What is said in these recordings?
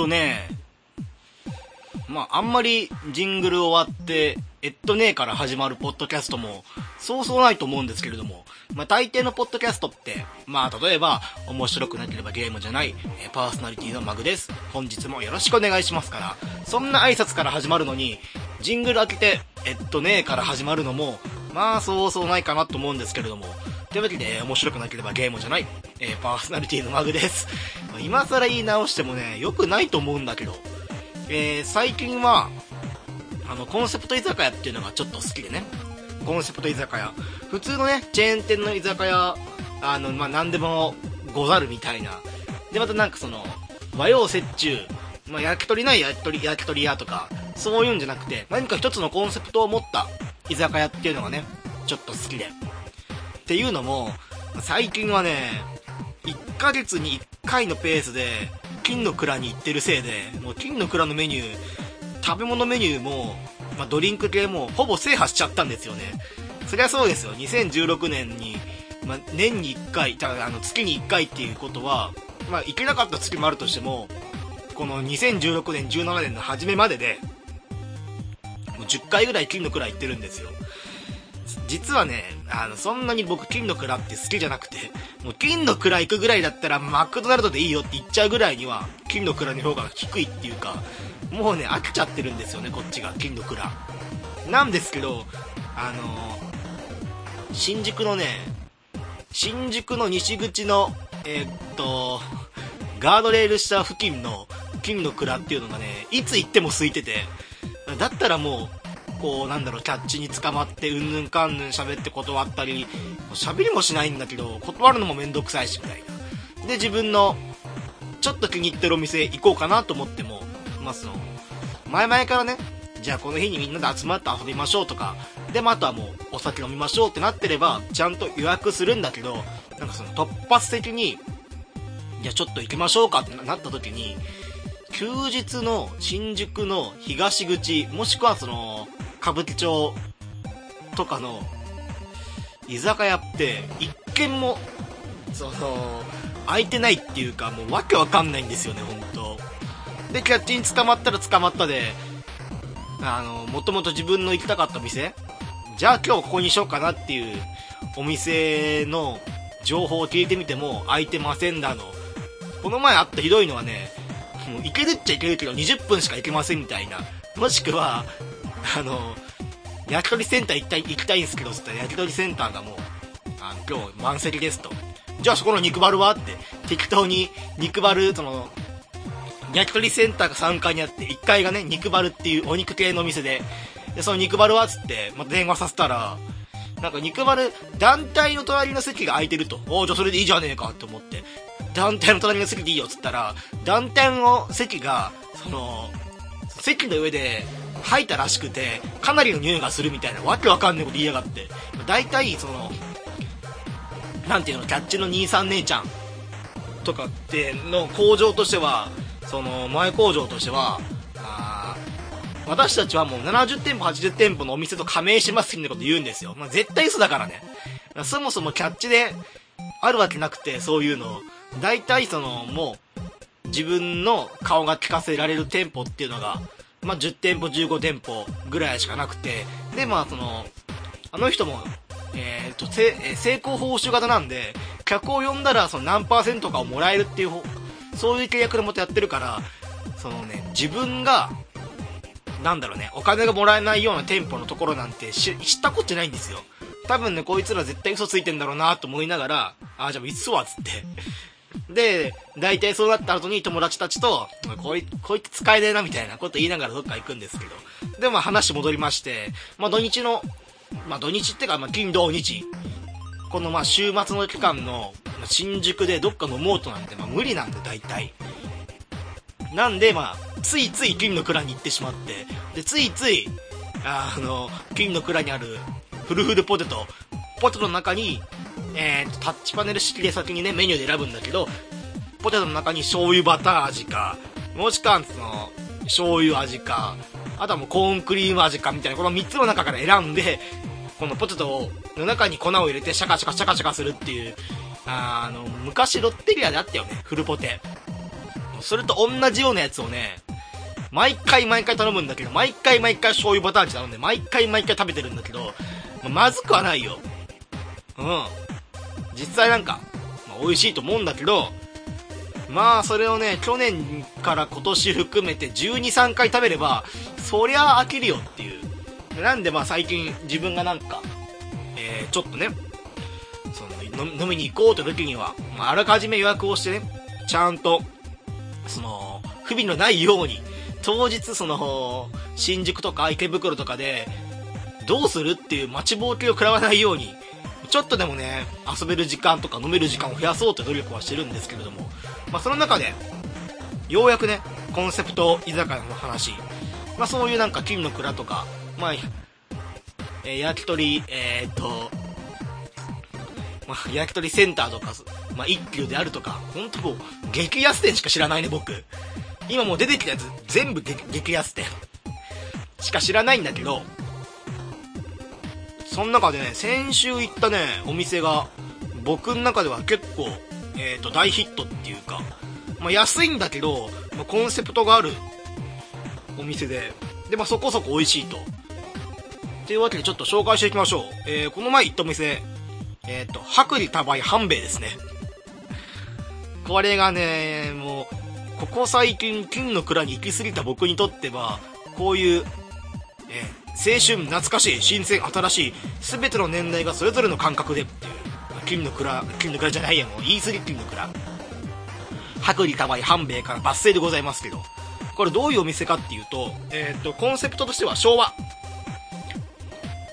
とね、まあ、あんまりジングル終わって、えっとねえから始まるポッドキャストも、そうそうないと思うんですけれども、まあ、大抵のポッドキャストって、まあ、例えば、面白くなければゲームじゃない、えパーソナリティのマグです。本日もよろしくお願いしますから、そんな挨拶から始まるのに、ジングル開けて、えっとねえから始まるのも、まあ、そうそうないかなと思うんですけれども、というわけで、面白くなければゲームじゃない、えー、パーソナリティのマグです。今更言い直してもね、良くないと思うんだけど、えー、最近は、あの、コンセプト居酒屋っていうのがちょっと好きでね。コンセプト居酒屋。普通のね、チェーン店の居酒屋、あの、まあ、何でもござるみたいな。で、またなんかその、和洋折衷、まあ、焼き鳥ない焼き鳥、焼き鳥屋とか、そういうんじゃなくて、何か一つのコンセプトを持った居酒屋っていうのがね、ちょっと好きで。っていうのも、最近はね、1ヶ月に1回のペースで、金の蔵に行ってるせいで、もう金の蔵のメニュー、食べ物メニューも、まあ、ドリンク系もほぼ制覇しちゃったんですよね。そりゃそうですよ。2016年に、まあ、年に1回、ただあの月に1回っていうことは、まあ、行けなかった月もあるとしても、この2016年、17年の初めまでで、もう10回ぐらい金の蔵行ってるんですよ。実はね、あの、そんなに僕金の蔵って好きじゃなくて、もう金の蔵行くぐらいだったらマクドナルドでいいよって言っちゃうぐらいには、金の蔵の方が低いっていうか、もうね、飽きちゃってるんですよね、こっちが、金の蔵。なんですけど、あのー、新宿のね、新宿の西口の、えー、っと、ガードレール下付近の金の蔵っていうのがね、いつ行っても空いてて、だったらもう、こう、なんだろう、キャッチに捕まって、うんぬんかんぬん喋って断ったり、喋りもしないんだけど、断るのもめんどくさいし、みたいな。で、自分の、ちょっと気に入ってるお店行こうかなと思っても、まあ、その、前々からね、じゃあこの日にみんなで集まって遊びましょうとか、で、まあ、あとはもうお酒飲みましょうってなってれば、ちゃんと予約するんだけど、なんかその突発的に、じゃあちょっと行きましょうかってなった時に、休日の新宿の東口、もしくはその、歌舞伎町とかの居酒屋って一軒もその空いてないっていうかもうわけわかんないんですよね本当。でキャッチに捕まったら捕まったであのもともと自分の行きたかった店。じゃあ今日ここにしようかなっていうお店の情報を聞いてみても空いてませんだの。この前あったひどいのはねもう行けるっちゃ行けるけど20分しか行けませんみたいな。もしくはあの、焼き鳥センター行きたい、行きたいんですけど、つったら焼き鳥センターがもう、あの、今日満席ですと。じゃあそこの肉バルは？って、適当に肉バル、その、焼き鳥センターが3階にあって、1階がね、肉バルっていうお肉系のお店で、で、その肉バルは？つって、また電話させたら、なんか肉バル、団体の隣の席が空いてると。おじゃあそれでいいじゃねえかって思って、団体の隣の席でいいよ。っつったら、団体の席が、その、席の上で、吐いたらしくて、かなりの匂いがするみたいな、わけわかんないこと言いやがって。大体、その、なんていうの、キャッチの兄さん姉ちゃんとかっての工場としては、その、前工場としては、あ私たちはもう70店舗、80店舗のお店と加盟しますみたいなこと言うんですよ。まあ、絶対嘘だからね。そもそもキャッチであるわけなくて、そういうの。大体その、もう、自分の顔が聞かせられる店舗っていうのが、まあ、10店舗、15店舗ぐらいしかなくて、で、まあ、その、あの人も、えっ、ー、と、成功報酬型なんで、客を呼んだら、その何パーセントかをもらえるっていう、そういう契約でもとやってるから、そのね、自分が、なんだろうね、お金がもらえないような店舗のところなんて知ったことないんですよ。多分ね、こいつら絶対嘘ついてんだろうなと思いながら、あ、じゃあいつわ、つって。で、大体そうなった後に友達たちと、こいこいつ使えねえなみたいなこと言いながらどっか行くんですけど。で、まあ話戻りまして、まあ土日の、まあ土日ってか、まあ金土日、このまあ週末の期間の新宿でどっか飲もうとなんてまあ無理なんで大体。なんでまあ、ついつい金の蔵に行ってしまって、で、ついつい、あの、金の蔵にあるフルフルポテト、ポテトの中にえーと、タッチパネル式で先にね、メニューで選ぶんだけど、ポテトの中に醤油バター味か、もしくは、その、醤油味か、あとはもうコーンクリーム味かみたいな、この3つの中から選んで、このポテトの中に粉を入れてシャカシャカシャカシャカするっていう、あの、昔ロッテリアであったよね、フルポテ。それと同じようなやつをね、毎回毎回頼むんだけど、毎回毎回醤油バター味頼んで、毎回毎回食べてるんだけど、まずくはないよ。うん。実際なんか、まあ、美味しいと思うんだけど、まあ、それをね、去年から今年含めて12、3回食べれば、そりゃ飽きるよっていう。なんでまあ最近自分がなんか、えー、ちょっとね、その飲みに行こうという時には、まあ、あらかじめ予約をしてね、ちゃんと、その、不備のないように、当日その、新宿とか池袋とかで、どうするっていう待ちぼうけを食らわないように、ちょっとでもね、遊べる時間とか飲める時間を増やそうって努力はしてるんですけれども、まあ、その中で、ようやくね、コンセプト居酒屋の話、まあ、そういうなんか金の蔵とか、まあ、えー、焼き鳥、えー、っと、まあ、焼き鳥センターとか、まあ、一休であるとか、ほんともう、激安店しか知らないね、僕。今もう出てきたやつ、全部激安店。しか知らないんだけど、その中でね、先週行ったね、お店が、僕の中では結構、えっ、ー、と、大ヒットっていうか、まあ、安いんだけど、まあ、コンセプトがあるお店で、で、まあ、そこそこ美味しいと。というわけでちょっと紹介していきましょう。えー、この前行ったお店、えっ、ー、と、薄利多売半兵衛ですね。これがね、もう、ここ最近、金の蔵に行き過ぎた僕にとっては、こういう、えー、青春、懐かしい、新鮮、新しい、すべての年代がそれぞれの感覚でっていう、金の蔵、金の蔵じゃないや、もう言い過ぎ金の蔵。薄利多売半兵衛から抜粋でございますけど、これどういうお店かっていうと、えっ、と、コンセプトとしては昭和。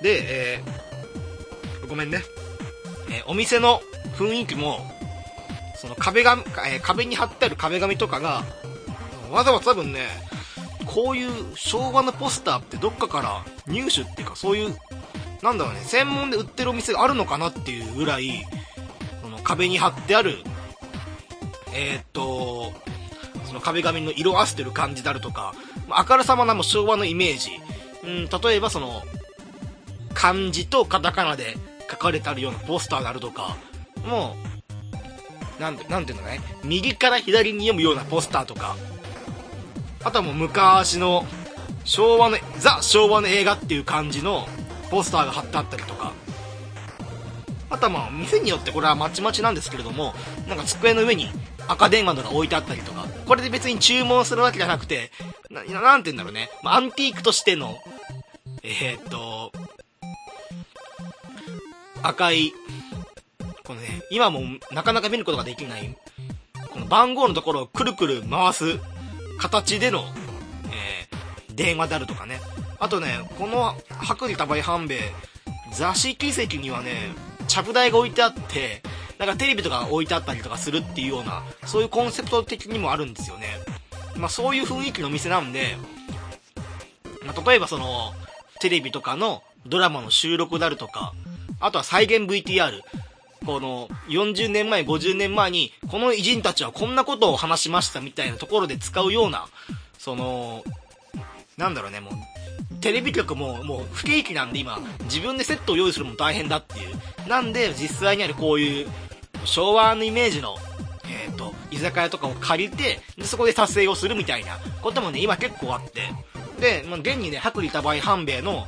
で、えー、ごめんね。えー、お店の雰囲気も、その壁紙、えー、壁に貼ってある壁紙とかが、わざわざ多分ね、こういう昭和のポスターってどっかから入手っていうかそういう、なんだろうね、専門で売ってるお店があるのかなっていうぐらい、その壁に貼ってある、えー、っと、その壁紙の色あせてる感じであるとか、あからさまなも昭和のイメージ。うん、例えばその、漢字とカタカナで書かれてあるようなポスターであるとか、もう、なんなんていうのね、右から左に読むようなポスターとか、あとはもう昔の昭和の、ザ昭和の映画っていう感じのポスターが貼ってあったりとか、あとはまあ店によってこれはまちまちなんですけれども、なんか机の上に赤電話とか置いてあったりとか、これで別に注文するわけじゃなくて、ななんて言うんだろうね、まあ、アンティークとしての、えー、っと、赤い、このね、今もなかなか見ることができない、この番号のところをくるくる回す形での、えー、電話であるとかね。あとね、この薄利多売半兵衛、座敷席にはね、ちゃぶ台が置いてあって、なんかテレビとか置いてあったりとかするっていうような、そういうコンセプト的にもあるんですよね。まあそういう雰囲気の店なんで、まあ、例えばその、テレビとかのドラマの収録であるとか、あとは再現 VTR、この40年前、50年前に、この偉人たちはこんなことを話しましたみたいなところで使うような、その、なんだろうね、もう、テレビ局ももう不景気なんで今、自分でセットを用意するのも大変だっていう。なんで、実際にあるこういう、昭和のイメージの、えっ、ー、と、居酒屋とかを借りて、で、そこで撮影をするみたいなこともね、今結構あって。で、まあ、現にね、薄利多売半兵衛の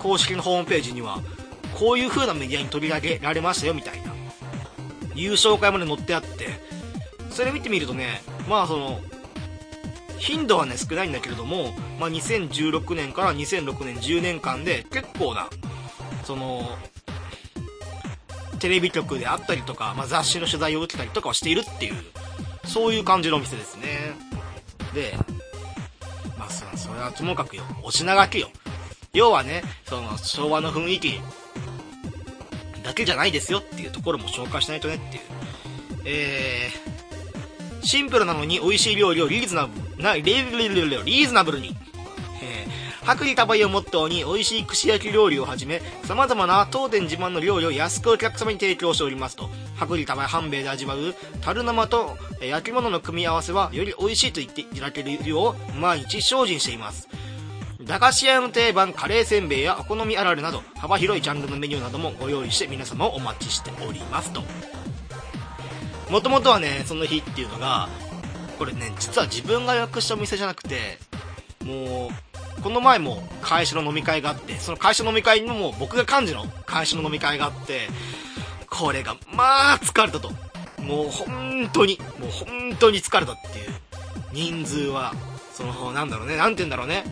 公式のホームページには、こういう風なメディアに取り上げられましたよみたいな、優勝会まで載ってあって、それ見てみるとね、まあその、頻度はね、少ないんだけれども、まあ2016年から2006年10年間で結構な、その、テレビ局であったりとか、まあ、雑誌の取材を受けたりとかをしているっていう、そういう感じのお店ですね。で、まあ、それはともかくよ、お品書きよ。要はね、その、昭和の雰囲気、だけじゃないですよっていうところも紹介しないとねっていう。えー、シンプルなのに美味しい料理をリーズナブル、な、リーズナブルに。えー、薄利多売をモットーに美味しい串焼き料理をはじめ、様々な当店自慢の料理を安くお客様に提供しておりますと。薄利多売半兵衛で味わう、樽生と焼き物の組み合わせはより美味しいと言っていただけるよう毎日精進しています。駄菓子屋の定番カレーせんべいやお好みあられなど幅広いジャンルのメニューなどもご用意して皆様をお待ちしておりますともともとはねその日っていうのがこれね、実は自分が予約したお店じゃなくて、もう、この前も会社の飲み会があって、その会社の飲み会にも僕が幹事の会社の飲み会があって、これが、まあ、疲れたと。もう本当に、もう本当に疲れたっていう。人数は、その、なんだろうね、なんて言うんだろうね。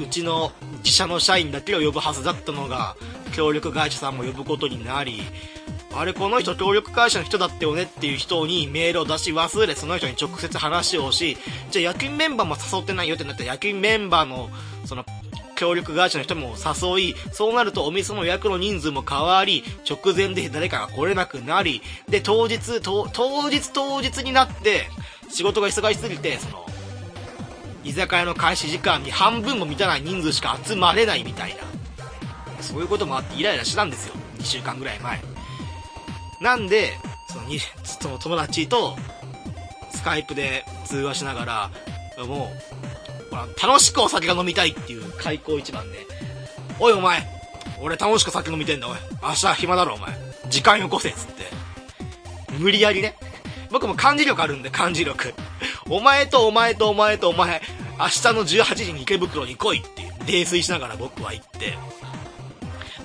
うちの自社の社員だけを呼ぶはずだったのが、協力会社さんも呼ぶことになり、あれ、この人協力会社の人だったよねっていう人にメールを出し忘れ、その人に直接話をし、じゃあ夜勤メンバーも誘ってないよってなったら夜勤メンバーの、その、協力会社の人も誘い、そうなるとお店の予約の人数も変わり、直前で誰かが来れなくなり、で、当日、当日当日になって、仕事が忙しすぎて、その、居酒屋の開始時間に半分も満たない人数しか集まれないみたいな。そういうこともあってイライラしたんですよ。2週間ぐらい前。なんで、そのに、その友達と、スカイプで通話しながら、もう、ほら、楽しくお酒が飲みたいっていう開口一番で、おいお前、俺楽しく酒飲みてんだおい。明日暇だろお前。時間よこせっつって。無理やりね。僕も漢字力あるんで、漢字力。お前とお前とお前とお前、明日の18時に池袋に来いって泥酔しながら僕は行って。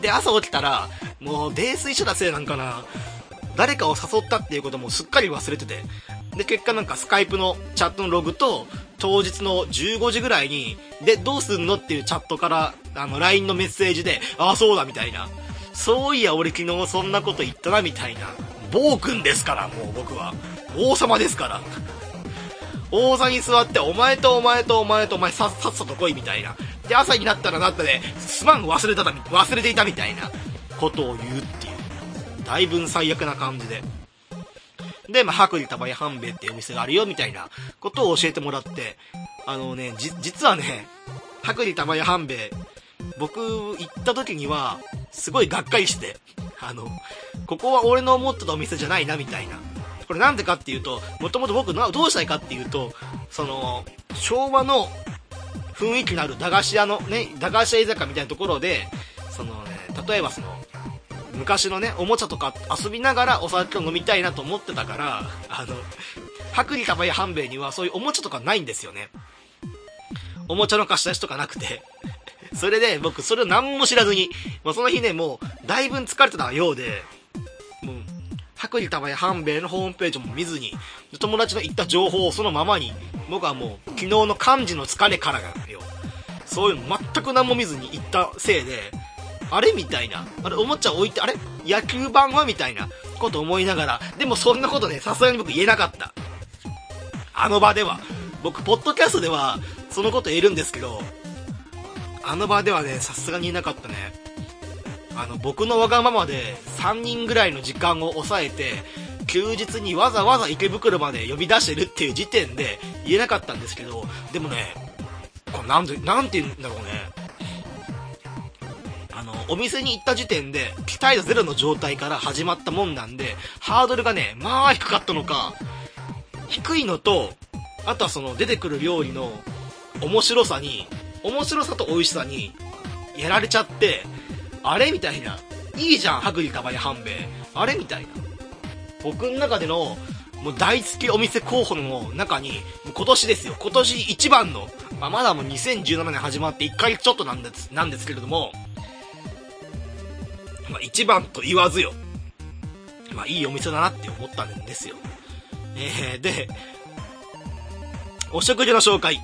で、朝起きたら、もう泥酔してたせいなんかな。誰かを誘ったっていうこともすっかり忘れてて。で、結果なんかスカイプのチャットのログと、当日の15時ぐらいに、で、どうすんのっていうチャットから、あの、LINE のメッセージで、ああ、そうだ、みたいな。そういや、俺昨日そんなこと言ったな、みたいな。暴君ですから、もう僕は。王様ですから。王座に座って、お前とお前とお前とお前さっさっさと来いみたいな。で、朝になったらなったで、すまん忘れた忘れていたみたいなことを言うっていう。だいぶ最悪な感じで。で、まあ、薄利多売半兵衛っていうお店があるよ、みたいなことを教えてもらって、あのね、じ、実はね、薄利多売半兵衛、僕、行った時には、すごいがっかりして、あの、ここは俺の思ってたお店じゃないな、みたいな。これなんでかっていうと、もともと僕どうしたいかっていうと、その、昭和の雰囲気のある駄菓子屋のね、駄菓子屋居酒屋みたいなところで、そのね、例えばその、昔のね、おもちゃとか遊びながらお酒を飲みたいなと思ってたから、あの、薄利多売半兵衛にはそういうおもちゃとかないんですよね。おもちゃの貸し出しとかなくて。それで僕それを何も知らずに、まあ、その日ね、もうだいぶ疲れてたようで、もう、薄利多売半兵衛のホームページも見ずに、友達の言った情報をそのままに、僕はもう昨日の漢字の疲れからがよ。そういうの全く何も見ずに行ったせいで、あれみたいな。あれ、おもちゃ置いて、あれ？野球盤はみたいなこと思いながら、でもそんなことね、さすがに僕言えなかった。あの場では。僕、ポッドキャストでは、そのこと言えるんですけど、あの場ではね、さすがに言えなかったね。あの、僕のわがままで、3人ぐらいの時間を抑えて、休日にわざわざ池袋まで呼び出してるっていう時点で言えなかったんですけど、でもね、これなんで、なんて言うんだろうね。あの、お店に行った時点で、期待度ゼロの状態から始まったもんなんで、ハードルがね、まあ低かったのか、低いのと、あとはその出てくる料理の面白さに、面白さと美味しさに、やられちゃって、あれみたいな。いいじゃん、薄利多売半兵衛。あれみたいな。僕の中での、もう大好きお店候補の中に、今年ですよ。今年一番の、まあ、まだもう2017年始まって1ヶ月ちょっとなんです、なんですけれども、まあ、一番と言わずよ。まあ、いいお店だなって思ったんですよ。えー、で、お食事の紹介。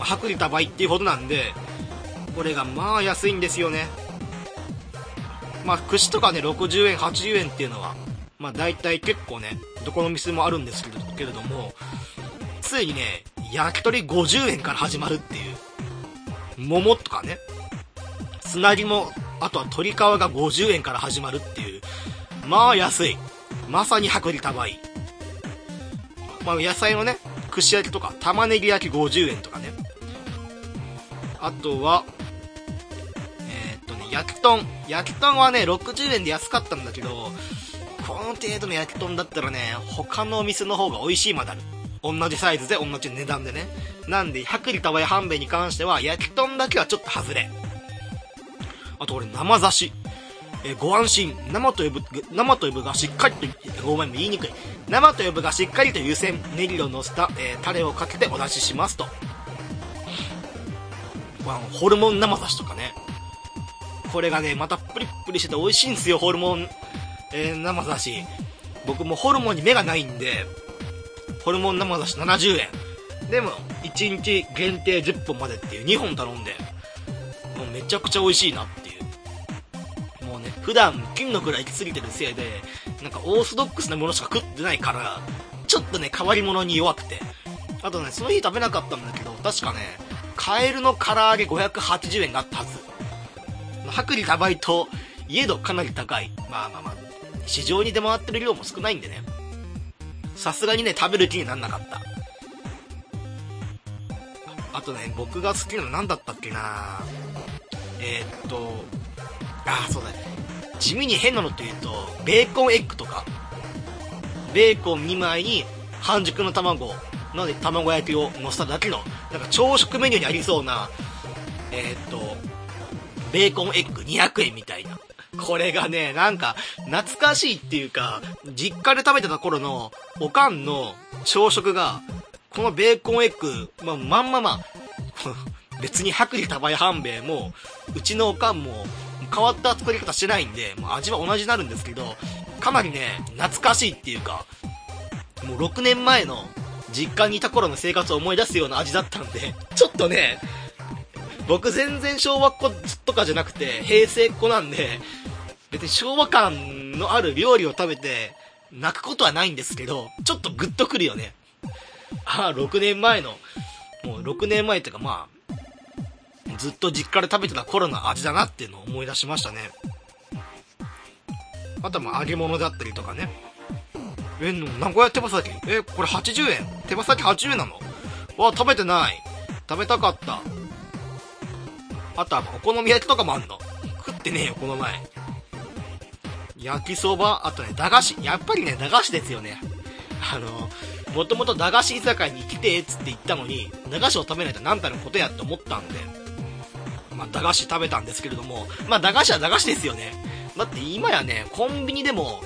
薄利多売っていうことなんで、これがまあ安いんですよね。まあ、串とかね、60円、80円っていうのは、まあ大体結構ね、どこの店もあるんですけれどけれども、ついにね、焼き鳥50円から始まるっていう。桃とかね、つなぎもあとは鶏皮が50円から始まるっていう。まあ安い。まさに薄利多売。まあ野菜のね、串焼きとか玉ねぎ焼き50円とかね。あとは、焼き豚。焼き豚はね、60円で安かったんだけど、この程度の焼き豚だったらね、他のお店の方が美味しいまである。同じサイズで同じ値段でね。なんで、薄利多売半兵衛に関しては、焼き豚だけはちょっと外れ。あと俺生刺し。え、ご安心。生と呼ぶ、生と呼ぶがしっかりと、ごめん、言いにくい。生と呼ぶがしっかりと湯煎ネギをのせた、えー、タレをかけてお出ししますとまあ、ホルモン生刺しとかねこれがねまたプリプリしてて美味しいんですよホルモン、えー、生刺し。僕もホルモンに目がないんでホルモン生刺し70円でも1日限定10本までっていう2本頼んでもうめちゃくちゃ美味しいなっていう。もうね普段金の位行き過ぎてるせいでなんかオーソドックスなものしか食ってないからちょっとね変わり者に弱くて。あとねその日食べなかったんだけど確かねカエルの唐揚げ580円があったはず。薄利多売といえどかなり高い。まあまあまあ。市場に出回ってる量も少ないんでね。さすがにね食べる気になんなかった。あとね僕が好きなの何だったっけな。えー、っとああそうだね。地味に変なのって言うとベーコンエッグとか。ベーコン2枚に半熟の卵。なので卵焼きを乗せただけのなんか朝食メニューにありそうなえー、っとベーコンエッグ200円みたいな。これがね、なんか、懐かしいっていうか、実家で食べてた頃の、おかんの朝食が、このベーコンエッグ、まあ、まんまま、別に薄利多売半兵衛も、うちのおかんも、変わった作り方してないんで、もう味は同じになるんですけど、かなりね、懐かしいっていうか、もう6年前の実家にいた頃の生活を思い出すような味だったんで、ちょっとね、僕全然昭和っ子とかじゃなくて、平成っ子なんで、別に昭和感のある料理を食べて、泣くことはないんですけど、ちょっとグッとくるよね。ああ、6年前の、もう6年前っていうかまあ、ずっと実家で食べてた頃の味だなっていうのを思い出しましたね。あとはまあ揚げ物だったりとかね。え、名古屋手羽先え、これ80円？手羽先80円なの？わ、食べてない。食べたかった。あとはお好み焼きとかもあんの。食ってねえよ、この前。焼きそば、あとね、駄菓子。やっぱりね、駄菓子ですよね。あの、もともと駄菓子居酒屋に来て、つって言ったのに、駄菓子を食べないと何たることやって思ったんで、まあ、駄菓子食べたんですけれども、まあ、駄菓子は駄菓子ですよね。だって今やね、コンビニでも、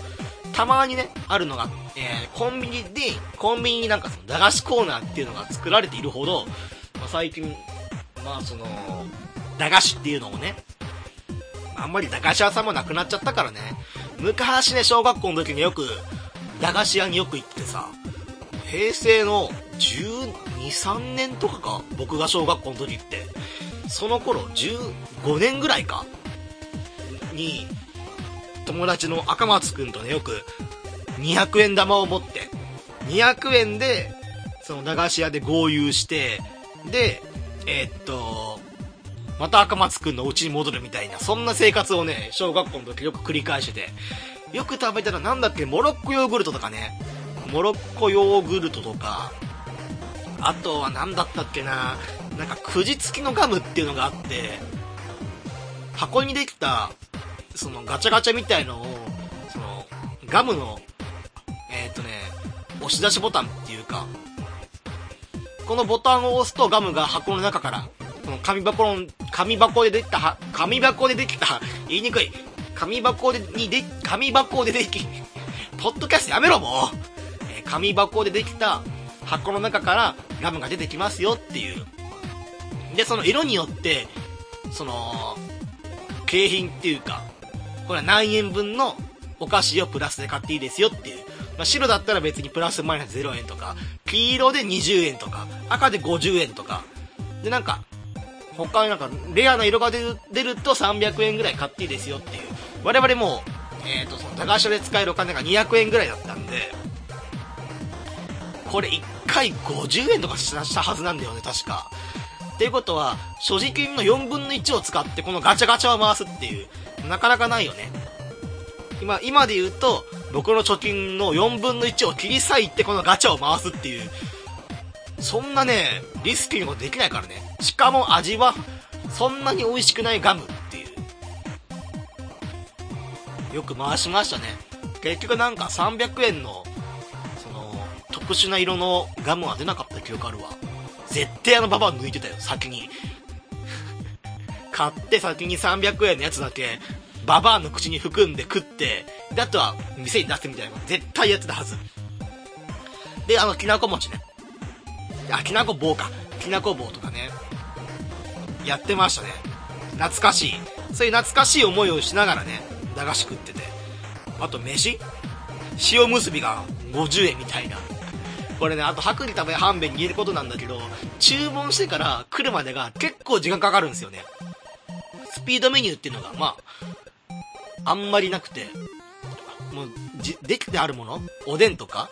たまにね、あるのが、えー、コンビニで、コンビニになんかその駄菓子コーナーっていうのが作られているほど、まあ、最近、まあその、駄菓子っていうのもね、あんまり駄菓子屋さんもなくなっちゃったからね、昔ね、小学校の時によく、駄菓子屋によく行ってさ、平成の12、3年とかか僕が小学校の時って。その頃、15年ぐらいかに、友達の赤松くんとね、よく、200円玉を持って、200円で、その駄菓子屋で合流して、で、えー、っと、また赤松くんのお家に戻るみたいな、そんな生活をね、小学校の時よく繰り返してて、よく食べたらなんだっけ、モロッコヨーグルトとかね、モロッコヨーグルトとか、あとは何だったっけな、なんかくじ付きのガムっていうのがあって、箱にできた、そのガチャガチャみたいのを、その、ガムの、えー、っとね、押し出しボタンっていうか、このボタンを押すとガムが箱の中からこの紙箱の、紙箱でできた、紙箱でできた、言いにくい。紙箱で、にで、紙箱ででき、ポッドキャストやめろもう、え、紙箱でできた箱の中からガムが出てきますよっていう。で、その色によって、その、景品っていうか、これは何円分のお菓子をプラスで買っていいですよっていう。まあ、白だったら別にプラスマイナス0円とか、黄色で20円とか、赤で50円とか、でなんか、他になんかレアな色が出ると300円ぐらい買っていいですよっていう。我々もえーと、その駄菓子で使えるお金が200円ぐらいだったんでこれ1回50円とかしたはずなんだよね確か。っていうことは所持金の4分の1を使ってこのガチャガチャを回すっていうなかなかないよね。今今で言うと僕の貯金の4分の1を切り裂いてこのガチャを回すっていうそんなね、リスキーもできないからね。しかも味は、そんなに美味しくないガムっていう。よく回しましたね。結局なんか300円の、その、特殊な色のガムは出なかった記憶あるわ。絶対あのババア抜いてたよ、先に。買って先に300円のやつだけ、ババアの口に含んで食って、で、あとは店に出すみたいな絶対やってたはず。で、あの、きなこ餅ね。あ、きなこ棒か。きなこ棒とかね。やってましたね。懐かしい。そういう懐かしい思いをしながらね、駄菓子食ってて。あと飯塩結びが50円みたいな。これね、あと薄利多売半弁に言えることなんだけど、注文してから来るまでが結構時間かかるんですよね。スピードメニューっていうのが、まあ、あんまりなくて、もう、じ、できてあるもの？おでんとか？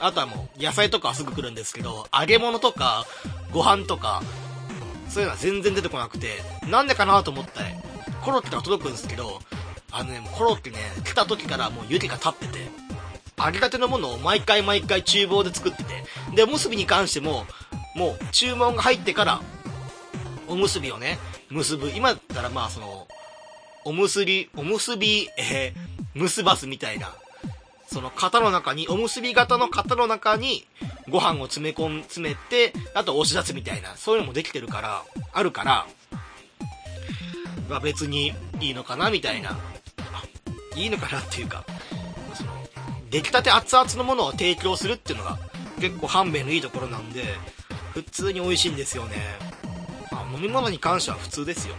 あとはもう、野菜とかはすぐ来るんですけど、揚げ物とか、ご飯とか、そういうのは全然出てこなくて、なんでかなと思ったら、コロッケが届くんですけど、あのね、コロッケね、来た時からもう湯気が立ってて、揚げたてのものを毎回毎回厨房で作ってて、で、おむすびに関しても、もう注文が入ってから、おむすびをね、結ぶ。今だったらまあその、おむすび、おむすび、えー、結ばすみたいな、その型の中に、おむすび型の型の中に、ご飯を詰め込ん、詰めて、あと押し出すみたいな、そういうのもできてるから、あるから、まあ別にいいのかなみたいな。いいのかなっていうか、その、出来たて熱々のものを提供するっていうのが、結構半兵のいいところなんで、普通に美味しいんですよね。まあ飲み物に関しては普通ですよ。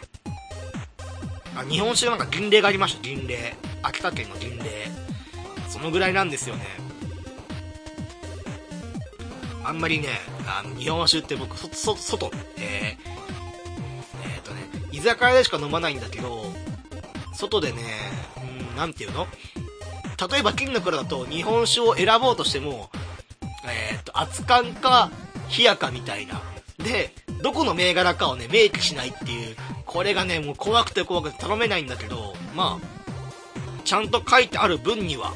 あ、日本酒なんか銀霊がありました、銀霊。秋田県の銀霊。そのぐらいなんですよね。あんまりね、あの、日本酒って僕、そ、外、えー、えっ、とね、居酒屋でしか飲まないんだけど、外でね、うん、なんていうの？例えば金の蔵だと日本酒を選ぼうとしても、えっ、と、熱燗か、冷やかみたいな。で、どこの銘柄かをね、明記しないっていう、これがね、もう怖くて怖くて頼めないんだけど、まあ、ちゃんと書いてある分には、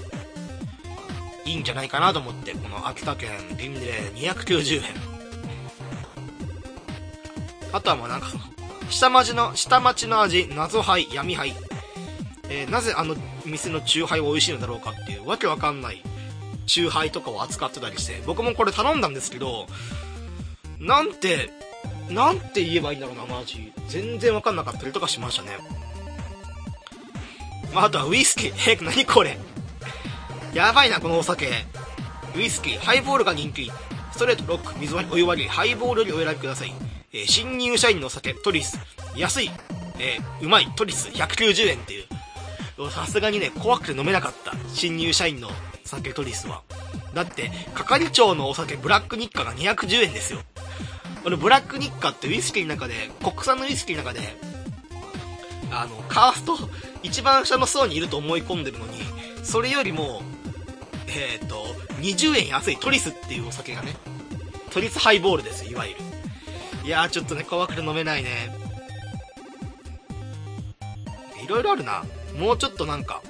いいんじゃないかなと思って、この秋田県リンデレ290円。あとはもうなんか、下町の、下町の味、謎杯、闇杯。えー、なぜあの店のチューハイは美味しいのだろうかっていうわけわかんないチューハイとかを扱ってたりして、僕もこれ頼んだんですけど、なんて、なんて言えばいいんだろうな、マジ。全然わかんなかったりとかしましたね。まあ、とはウイスキー。え、何これ。やばいな、このお酒。ウイスキー、ハイボールが人気。ストレート、ロック、水割り、お湯割り、ハイボールよりお選びください。えー、新入社員のお酒、トリス。安い、えー、うまい、トリス、190円っていう。さすがにね、怖くて飲めなかった。新入社員の酒トリスは。だって、係長のお酒、ブラックニッカが210円ですよ。俺、ブラックニッカってウイスキーの中で、国産のウイスキーの中で、あの、カースト、一番下の層にいると思い込んでるのに、それよりも、えっ、ー、と、20円安いトリスっていうお酒がね、トリスハイボールです、いわゆる。いやー、ちょっとね、怖くて飲めないね。いろいろあるな。もうちょっとなんか、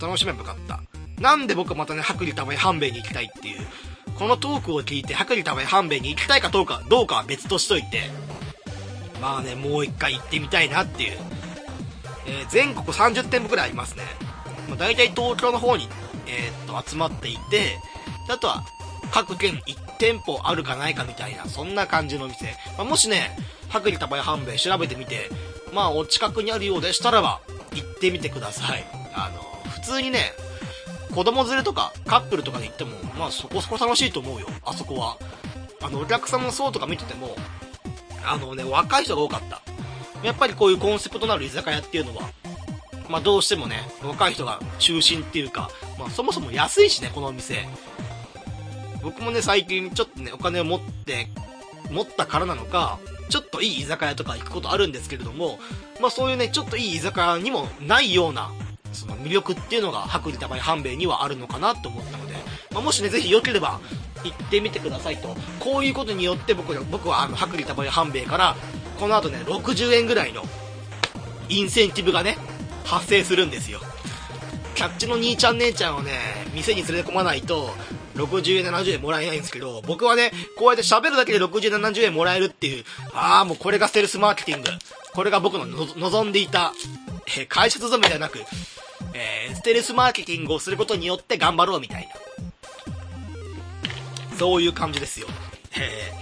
楽しめばよかった。なんで僕またね、薄利多売半兵衛に行きたいっていう、このトークを聞いて薄利多売半兵衛に行きたいかどうか、どうかは別としといて、まあね、もう一回行ってみたいなっていう。えー、全国30店舗くらいありますね。まあ、大体東京の方に、えー、っと、集まっていて、あとは、各県1店舗あるかないかみたいな、そんな感じの店。まあ、もしね、薄利多売半兵衛調べてみて、まあ、お近くにあるようでしたらば、行ってみてください。あの、普通にね、子供連れとかカップルとかで行っても、まあそこそこ楽しいと思うよ、あそこは。あの、お客様の層とか見てても、あのね、若い人が多かった。やっぱりこういうコンセプトのある居酒屋っていうのは、まあどうしてもね、若い人が中心っていうか、まあそもそも安いしね、このお店。僕もね、最近ちょっとね、お金を持って、持ったからなのか、ちょっといい居酒屋とか行くことあるんですけれども、まあそういうね、ちょっといい居酒屋にもないような、その魅力っていうのが薄利多売半兵衛にはあるのかなと思ったので、まあ、もしね、ぜひ良ければ行ってみてくださいと。こういうことによって僕僕はあの薄利多売半兵衛から、この後ね、60円ぐらいのインセンティブがね、発生するんですよ。キャッチの兄ちゃん姉ちゃんをね、店に連れ込まないと、60円、70円もらえないんですけど、僕はね、こうやって喋るだけで60円、70円もらえるっていう、ああ、もうこれがセルスマーケティング。これが僕の望んでいた、え、会社勤めではなく、えー、ステルスマーケティングをすることによって頑張ろうみたいな。そういう感じですよ。え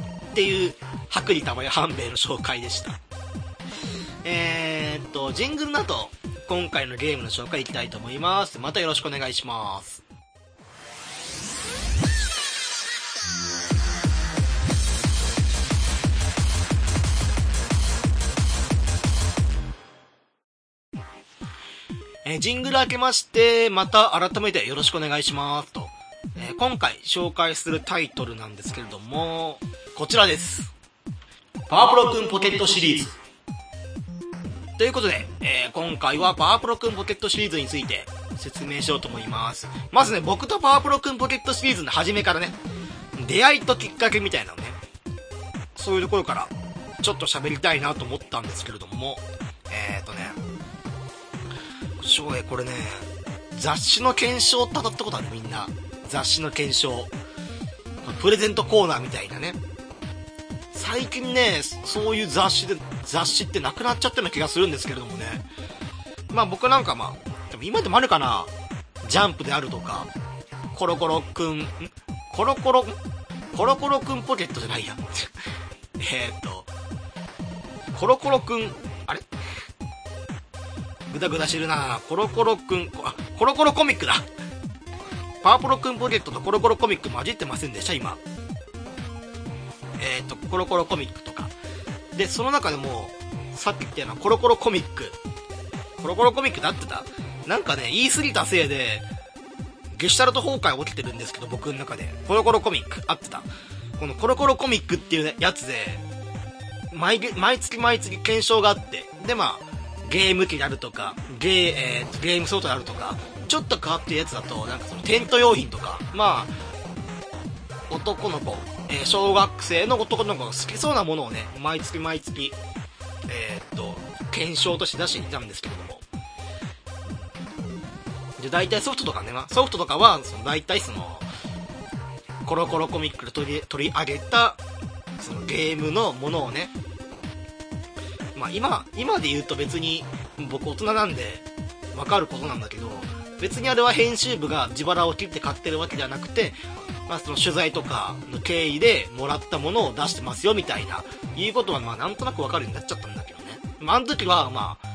ー、っていう、薄利多売半兵衛の紹介でした。えー、っと、ジングルなど、今回のゲームの紹介いきたいと思います。またよろしくお願いします。えー、ジングル開けまして、また改めてよろしくお願いしますと。えー、今回紹介するタイトルなんですけれども、こちらです。パワプロくんポケットシリーズ。ということで、えー、今回はパワプロくんポケットシリーズについて説明しようと思います。まずね、僕とパワプロくんポケットシリーズの初めからね、出会いときっかけみたいなのね、そういうところからちょっと喋りたいなと思ったんですけれども、えーとね、翔平これね、雑誌の検証って当たったことあるみんな。雑誌の検証。プレゼントコーナーみたいなね。最近ね、そういう雑誌で、雑誌ってなくなっちゃったような気がするんですけれどもね。まあ僕なんかまあ、でも今でもあるかな。ジャンプであるとか、コロコロくん、ん？コロコロ、コロコロくんポケットじゃないや。えっと、コロコロくん、グダグダしてるなコロコロくん、あ、コロコロコミックだパワープロくんポケットとコロコロコミック混じってませんでした今。えっ、ー、と、コロコロコミックとか。で、その中でも、さっき言ったようなコロコロコミック。コロコロコミックだってたなんかね、言い過ぎたせいで、ゲシュタルト崩壊起きてるんですけど、僕の中で。コロコロコミック、合ってた。このコロコロコミックっていうやつで、毎毎月毎月検証があって、で、まあ、ゲーム機であるとか、ゲー、えー、ゲームソフトであるとか、ちょっと変わってるやつだと、なんかそのテント用品とか、まあ、男の子、えー、小学生の男の子が好きそうなものをね、毎月毎月、えー、っと、検証として出していたんですけれども。で、大体ソフトとかね、ソフトとかは、その大体その、コロコロコミックで取り取り上げたそのゲームのものをねまあ今今で言うと別に僕大人なんで分かることなんだけど別にあれは編集部が自腹を切って買ってるわけではなくて、まあ、その取材とかの経緯でもらったものを出してますよみたいないうことはまあなんとなく分かるようになっちゃったんだけどね、まあ、あの時はまあ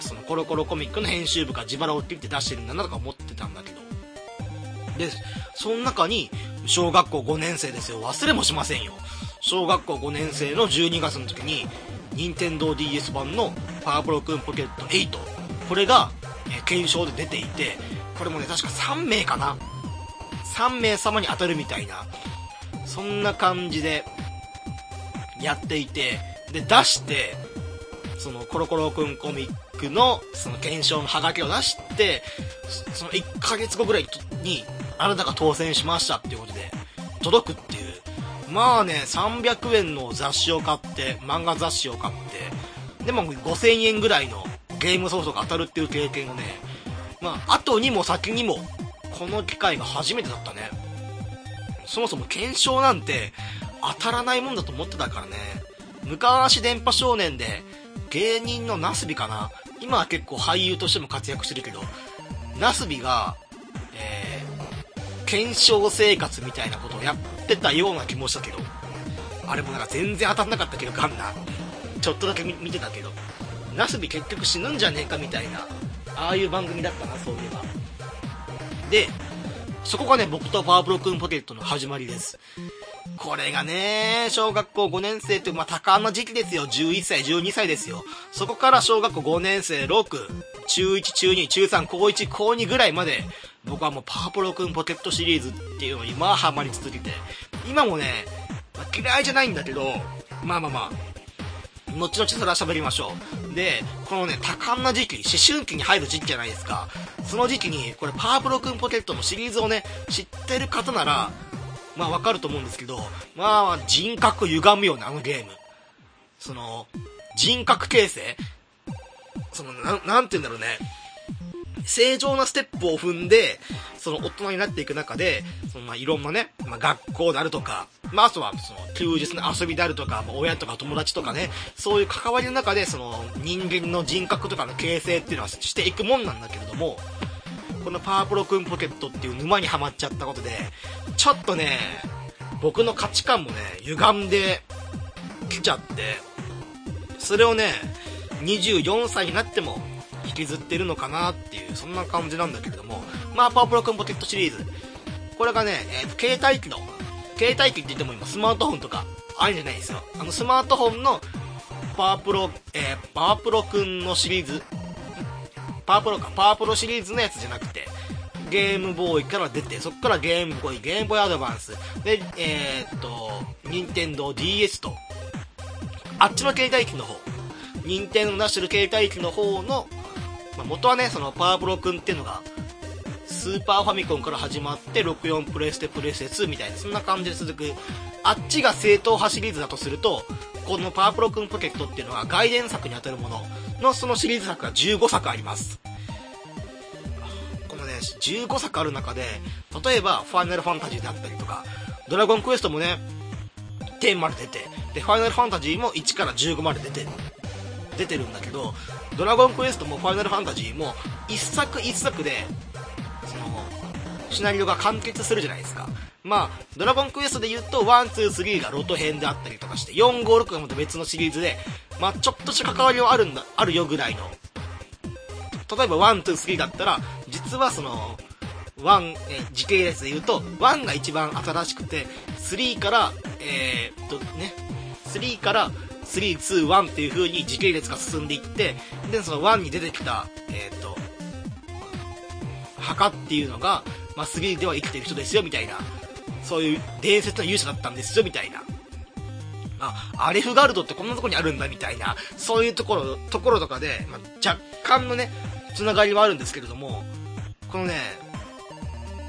そのコロコロコミックの編集部が自腹を切って出してるんだなとか思ってたんだけどでその中に小学校5年生ですよ。忘れもしませんよ。小学校5年生の12月の時に、任天堂 d s 版のパワープロくんポケット8。これが、え検証で出ていて、これもね、確か3名かな。3名様に当たるみたいな、そんな感じで、やっていて、で、出して、そのコロコロくんコミックの、その検証のハガキを出して、その1ヶ月後ぐらいに、あなたが当選しましたっていうことで、届くっていう。まあね、300円の雑誌を買って、漫画雑誌を買って、でも5000円ぐらいのゲームソフトが当たるっていう経験をね、まあ、後にも先にも、この機会が初めてだったね。そもそも検証なんて当たらないもんだと思ってたからね。昔電波少年で芸人のナスビかな今は結構俳優としても活躍してるけど、ナスビが検証生活みたいなことをやってたような気もしたけど、あれもなんか全然当たんなかったけど、ガンナ。ちょっとだけ見てたけど、ナスビ結局死ぬんじゃねえかみたいな、ああいう番組だったな、そういえば。で、そこがね、僕とパワープロくんポケットの始まりです。これがね、小学校5年生って、まあ、多感な時期ですよ。11歳、12歳ですよ。そこから小学校5年生、6、中1、中2、中3、高1、高2ぐらいまで、僕はもうパワプロくんポケットシリーズっていうのに今はハマり続けて、今もね、まあ、嫌いじゃないんだけど、まあまあまあ、後々それは喋りましょう。で、このね、多感な時期、思春期に入る時期じゃないですか。その時期に、これパワプロくんポケットのシリーズをね、知ってる方なら、まあわかると思うんですけど、まあ人格歪むよね、あのゲーム。その、人格形成その、ななんて言うんだろうね。正常なステップを踏んで、その大人になっていく中で、そのまあいろんなね、まあ学校であるとか、まああとはその休日の遊びであるとか、まあ、親とか友達とかね、そういう関わりの中で、その人間の人格とかの形成っていうのはしていくもんなんだけれども、このパワープロくんポケットっていう沼にはまっちゃったことで、ちょっとね、僕の価値観もね、歪んできちゃって、それをね、24歳になってもきずってるのかなっていう、そんな感じなんだけれども、まあ、パワプロくんポケットシリーズ。これがね、えー、携帯機の、携帯機って言っても今スマートフォンとか、あるんじゃないですよ。あのスマートフォンのパワプロ、えー、パワプロくんのシリーズ、パワプロか、パワプロシリーズのやつじゃなくて、ゲームボーイから出て、そこからゲームボーイ、ゲームボーイアドバンス、で、えー、っと、任天堂 DS と、あっちの携帯機の方、任天堂の出してる携帯機の方の、まあ、元はね、そのパワプロくんっていうのが、スーパーファミコンから始まって64プレステプレステ2みたいなそんな感じで続く。あっちが正統派シリーズだとするとこのパワプロくんポケットっていうのは外伝作に当たるもののそのシリーズ作が15作あります。このね15作ある中で例えばファイナルファンタジーであったりとかドラゴンクエストもね10まで出てでファイナルファンタジーも1から15まで出て出てるんだけどドラゴンクエストもファイナルファンタジーも1作1作でそのシナリオが完結するじゃないですか。まあドラゴンクエストで言うと123がロト編であったりとかして456がまた別のシリーズでまあちょっとした関わりはあるんだあるよぐらいの。例えば123だったら実はその1、え時系列で言うと1が一番新しくて3からえー、っとね3から321っていう風に時系列が進んでいってでその1に出てきたえー、っと墓っていうのが、まあ、3では生きてる人ですよみたいなそういう伝説の勇者だったんですよみたいな。あ、アレフガルドってこんなとこにあるんだみたいな、そういうところ、ところとかで、まあ、若干のね、つながりはあるんですけれども、このね、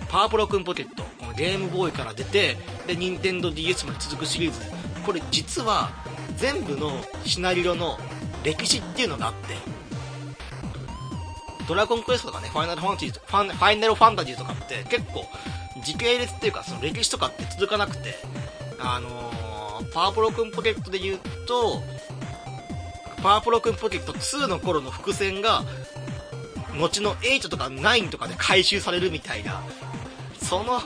パープロくんポケット、このゲームボーイから出て、で、任天堂 DS まで続くシリーズ、これ実は全部のシナリオの歴史っていうのがあって、ドラゴンクエストとかね、ファイナルファンタジーとファファイナルファンタジーとかって結構時系列っていうかその歴史とかって続かなくて、あのー、パワープロくんポケットで言うと、パワープロくんポケット2の頃の伏線が、後の8とか9とかで回収されるみたいな、その、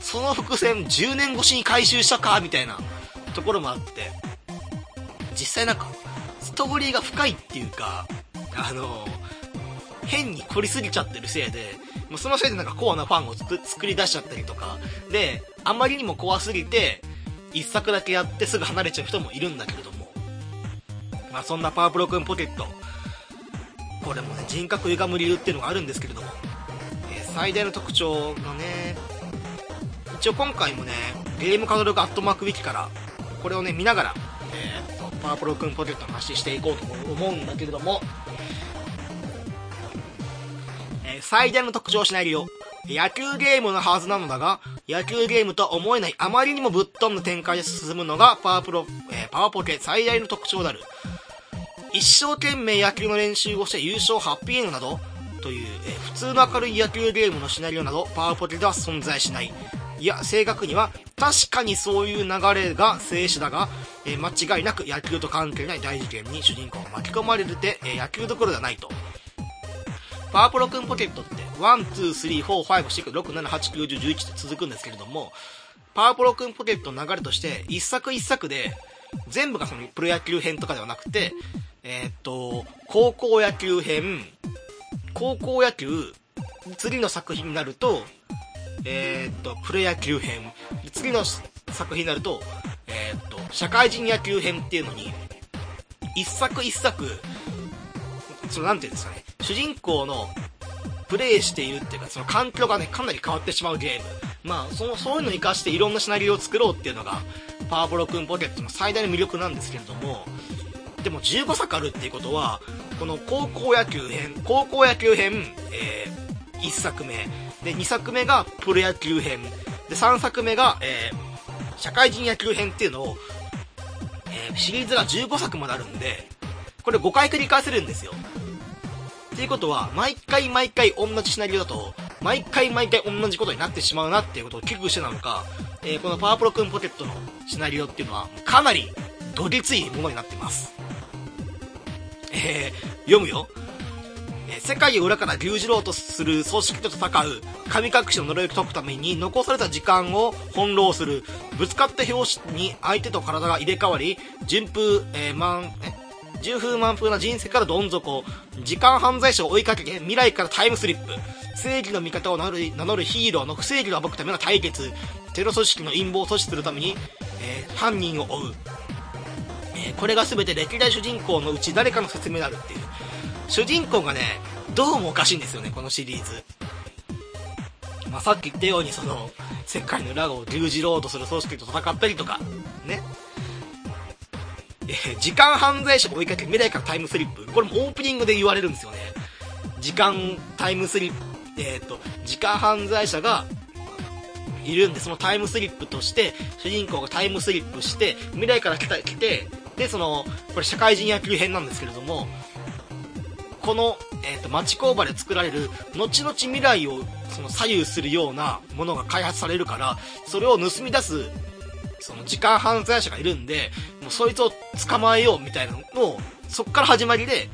その伏線10年越しに回収したかみたいなところもあって、実際なんか、ストーリーが深いっていうか、あの、変に凝りすぎちゃってるせいで、もうそのせいでなんかコアなファンを作り出しちゃったりとか、で、あまりにも怖すぎて、一作だけやってすぐ離れちゃう人もいるんだけれども、まあそんなパワープロくんポケット、これもね、人格歪む理由っていうのがあるんですけれども、えー、最大の特徴がね、一応今回もね、ゲームカタログアットマークウィキから、これをね、見ながら、パワプロくんポケットの話していこうと思うんだけれども、え最大の特徴シナリオ。野球ゲームのはずなのだが、野球ゲームとは思えないあまりにもぶっ飛んだ展開で進むのがパワープロ、えー、パワポケ最大の特徴である。一生懸命野球の練習をして優勝ハッピーエンドなど、という、えー、普通の明るい野球ゲームのシナリオなど、パワーポケでは存在しない。いや、正確には、確かにそういう流れが静止だが、えー、間違いなく野球と関係ない大事件に主人公が巻き込まれるで、えー、野球どころではないと。パワープロくんポケットって、1、2、3、4、5、6、7、8、9、10、11って続くんですけれども、パワープロくんポケットの流れとして、一作一作で、全部がそのプロ野球編とかではなくて、えー、っと、高校野球編、高校野球、次の作品になると、えー、っと、プロ野球編、次の作品になると、えー、っと、社会人野球編っていうのに、一作一作、その、なんていうんですかね、主人公のプレイしているっていうか、その環境がね、かなり変わってしまうゲーム。まあ、その、そういうのを活かしていろんなシナリオを作ろうっていうのが、パワープロくんポケットの最大の魅力なんですけれども、でも15作あるっていうことは、この高校野球編、高校野球編、えー、1作目、で、2作目がプロ野球編、で、3作目が、えー、社会人野球編っていうのを、えー、シリーズが15作まであるんで、これ5回繰り返せるんですよ。っていうことは、毎回毎回同じシナリオだと、毎回毎回同じことになってしまうなっていうことを危惧してなのか、えー、このパワープロくんポケットのシナリオっていうのは、かなりどぎついものになってます。えー、読むよ。世界を裏から牛耳ろうとする組織と戦う、神隠しの呪いを解くために残された時間を翻弄する、ぶつかった拍子に相手と体が入れ替わり、順風、えー、満、え、重風満風な人生からどん底、時間犯罪者を追いかけて未来からタイムスリップ、正義の味方を名乗るヒーローの不正義を暴くための対決、テロ組織の陰謀を阻止するために、えー、犯人を追う。えー、これが全て歴代主人公のうち誰かの説明になるっていう。主人公がね、どうもおかしいんですよね、このシリーズ。まあ、さっき言ったように、その、世界の裏を牛耳ろうとする組織と戦ったりとか、ね。えー、時間犯罪者を追いかけ未来からタイムスリップ。これもオープニングで言われるんですよね。時間タイムスリップ、えっ、ー、と、時間犯罪者がいるんで、そのタイムスリップとして、主人公がタイムスリップして、未来から来た、来て、で、その、これ社会人野球編なんですけれども、この、えっ、ー、と、町工場で作られる、後々未来を、その左右するようなものが開発されるから、それを盗み出す、その時間犯罪者がいるんで、もうそいつを捕まえようみたいなのを、そっから始まりで、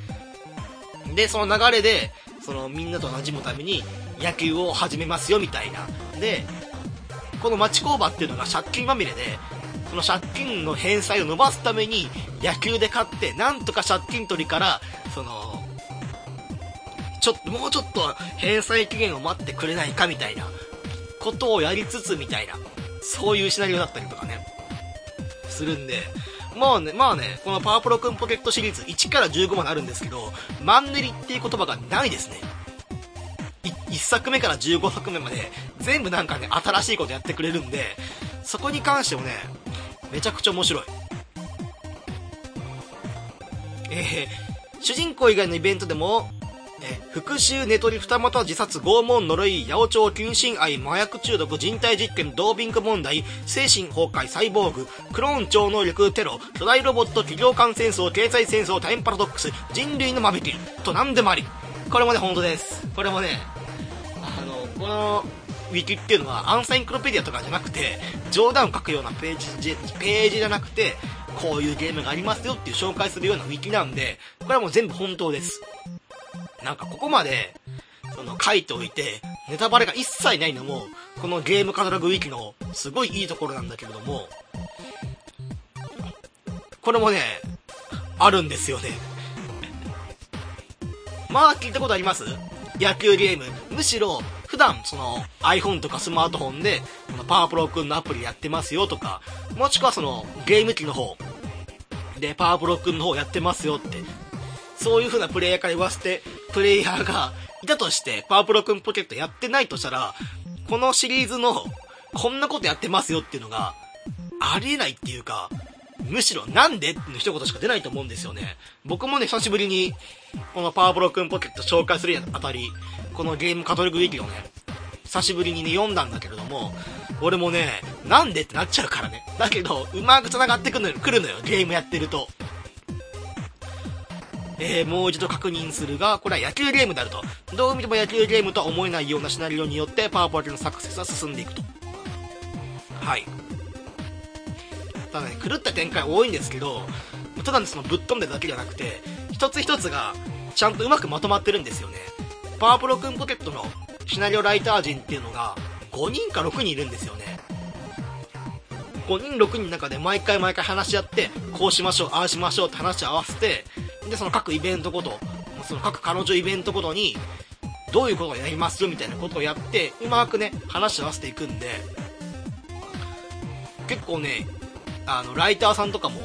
で、その流れで、そのみんなと馴染むために野球を始めますよみたいな。で、この町工場っていうのが借金まみれで、その借金の返済を伸ばすために野球で勝って、なんとか借金取りから、その、ちょっと、もうちょっと返済期限を待ってくれないかみたいなことをやりつつみたいな、そういうシナリオだったりとかね、するんで、まあね、まあね、このパワプロくんポケットシリーズ1から15まであるんですけど、マンネリっていう言葉がないですね。1作目から15作目まで全部なんかね、新しいことやってくれるんで、そこに関してもね、めちゃくちゃ面白い。えー、主人公以外のイベントでも、復讐、寝取り、二股、自殺、拷問、呪い、八百長、謹慎愛、麻薬中毒、人体実験、ドービング問題、精神崩壊、サイボーグ、クローン超能力、テロ、巨大ロボット、企業間戦争、経済戦争、タイムパラドックス、人類の間引きと何でもあり。これもね、本当です。これもね、あの、この、ウィキっていうのはアンサインクロペディアとかじゃなくて、冗談を書くようなページ、ページじゃなくて、こういうゲームがありますよっていう紹介するようなウィキなんで、これはもう全部本当です。なんかここまで、その書いておいて、ネタバレが一切ないのも、このゲームカタログウィキのすごいいいところなんだけれども、これもね、あるんですよね。まあ聞いたことあります？野球ゲーム。むしろ、普段その iPhone とかスマートフォンで、このパワープロくんのアプリやってますよとか、もしくはそのゲーム機の方でパワープロくんの方やってますよってそういう風なプレイヤーから言わせて、プレイヤーがいたとして、パワープロくんポケットやってないとしたら、このシリーズの、こんなことやってますよっていうのが、ありえないっていうか、むしろなんでの一言しか出ないと思うんですよね。僕もね、久しぶりに、このパワープロくんポケット紹介するにあたり、このゲームカトリックウィキをね、久しぶりにね、読んだんだけれども、俺もね、なんでってなっちゃうからね。だけど、うまく繋がってくるのよ、来るのよ、ゲームやってると。えー、もう一度確認するが、これは野球ゲームであると。どう見ても野球ゲームとは思えないようなシナリオによって、パワーポケのサクセスは進んでいくと。はい。ただね、狂った展開多いんですけど、ただね、そのぶっ飛んでるだけじゃなくて、一つ一つが、ちゃんとうまくまとまってるんですよね。パワープロくんポケットのシナリオライター陣っていうのが、5人か6人いるんですよね。5人6人の中で毎回毎回話し合って、こうしましょう、ああしましょうって話を合わせて、で、その各イベントごと、その各彼女イベントごとに、どういうことをやりますみたいなことをやって、うまくね、話を合わせていくんで、結構ね、あの、ライターさんとかも、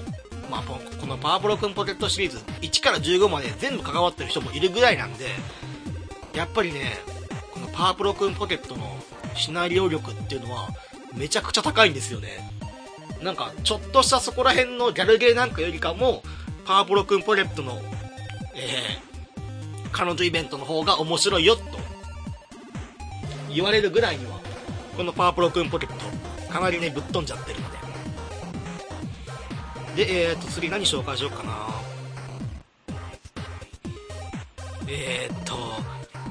まあ、このパワープロくんポケットシリーズ、1から15まで全部関わってる人もいるぐらいなんで、やっぱりね、このパワープロくんポケットのシナリオ力っていうのは、めちゃくちゃ高いんですよね。なんか、ちょっとしたそこら辺のギャルゲーなんかよりかも、パワープロくんポケットの、えー、彼女イベントの方が面白いよ、と言われるぐらいには、このパワープロくんポケット、かなりね、ぶっ飛んじゃってるので。で、えーと、次何紹介しようかな。えーと、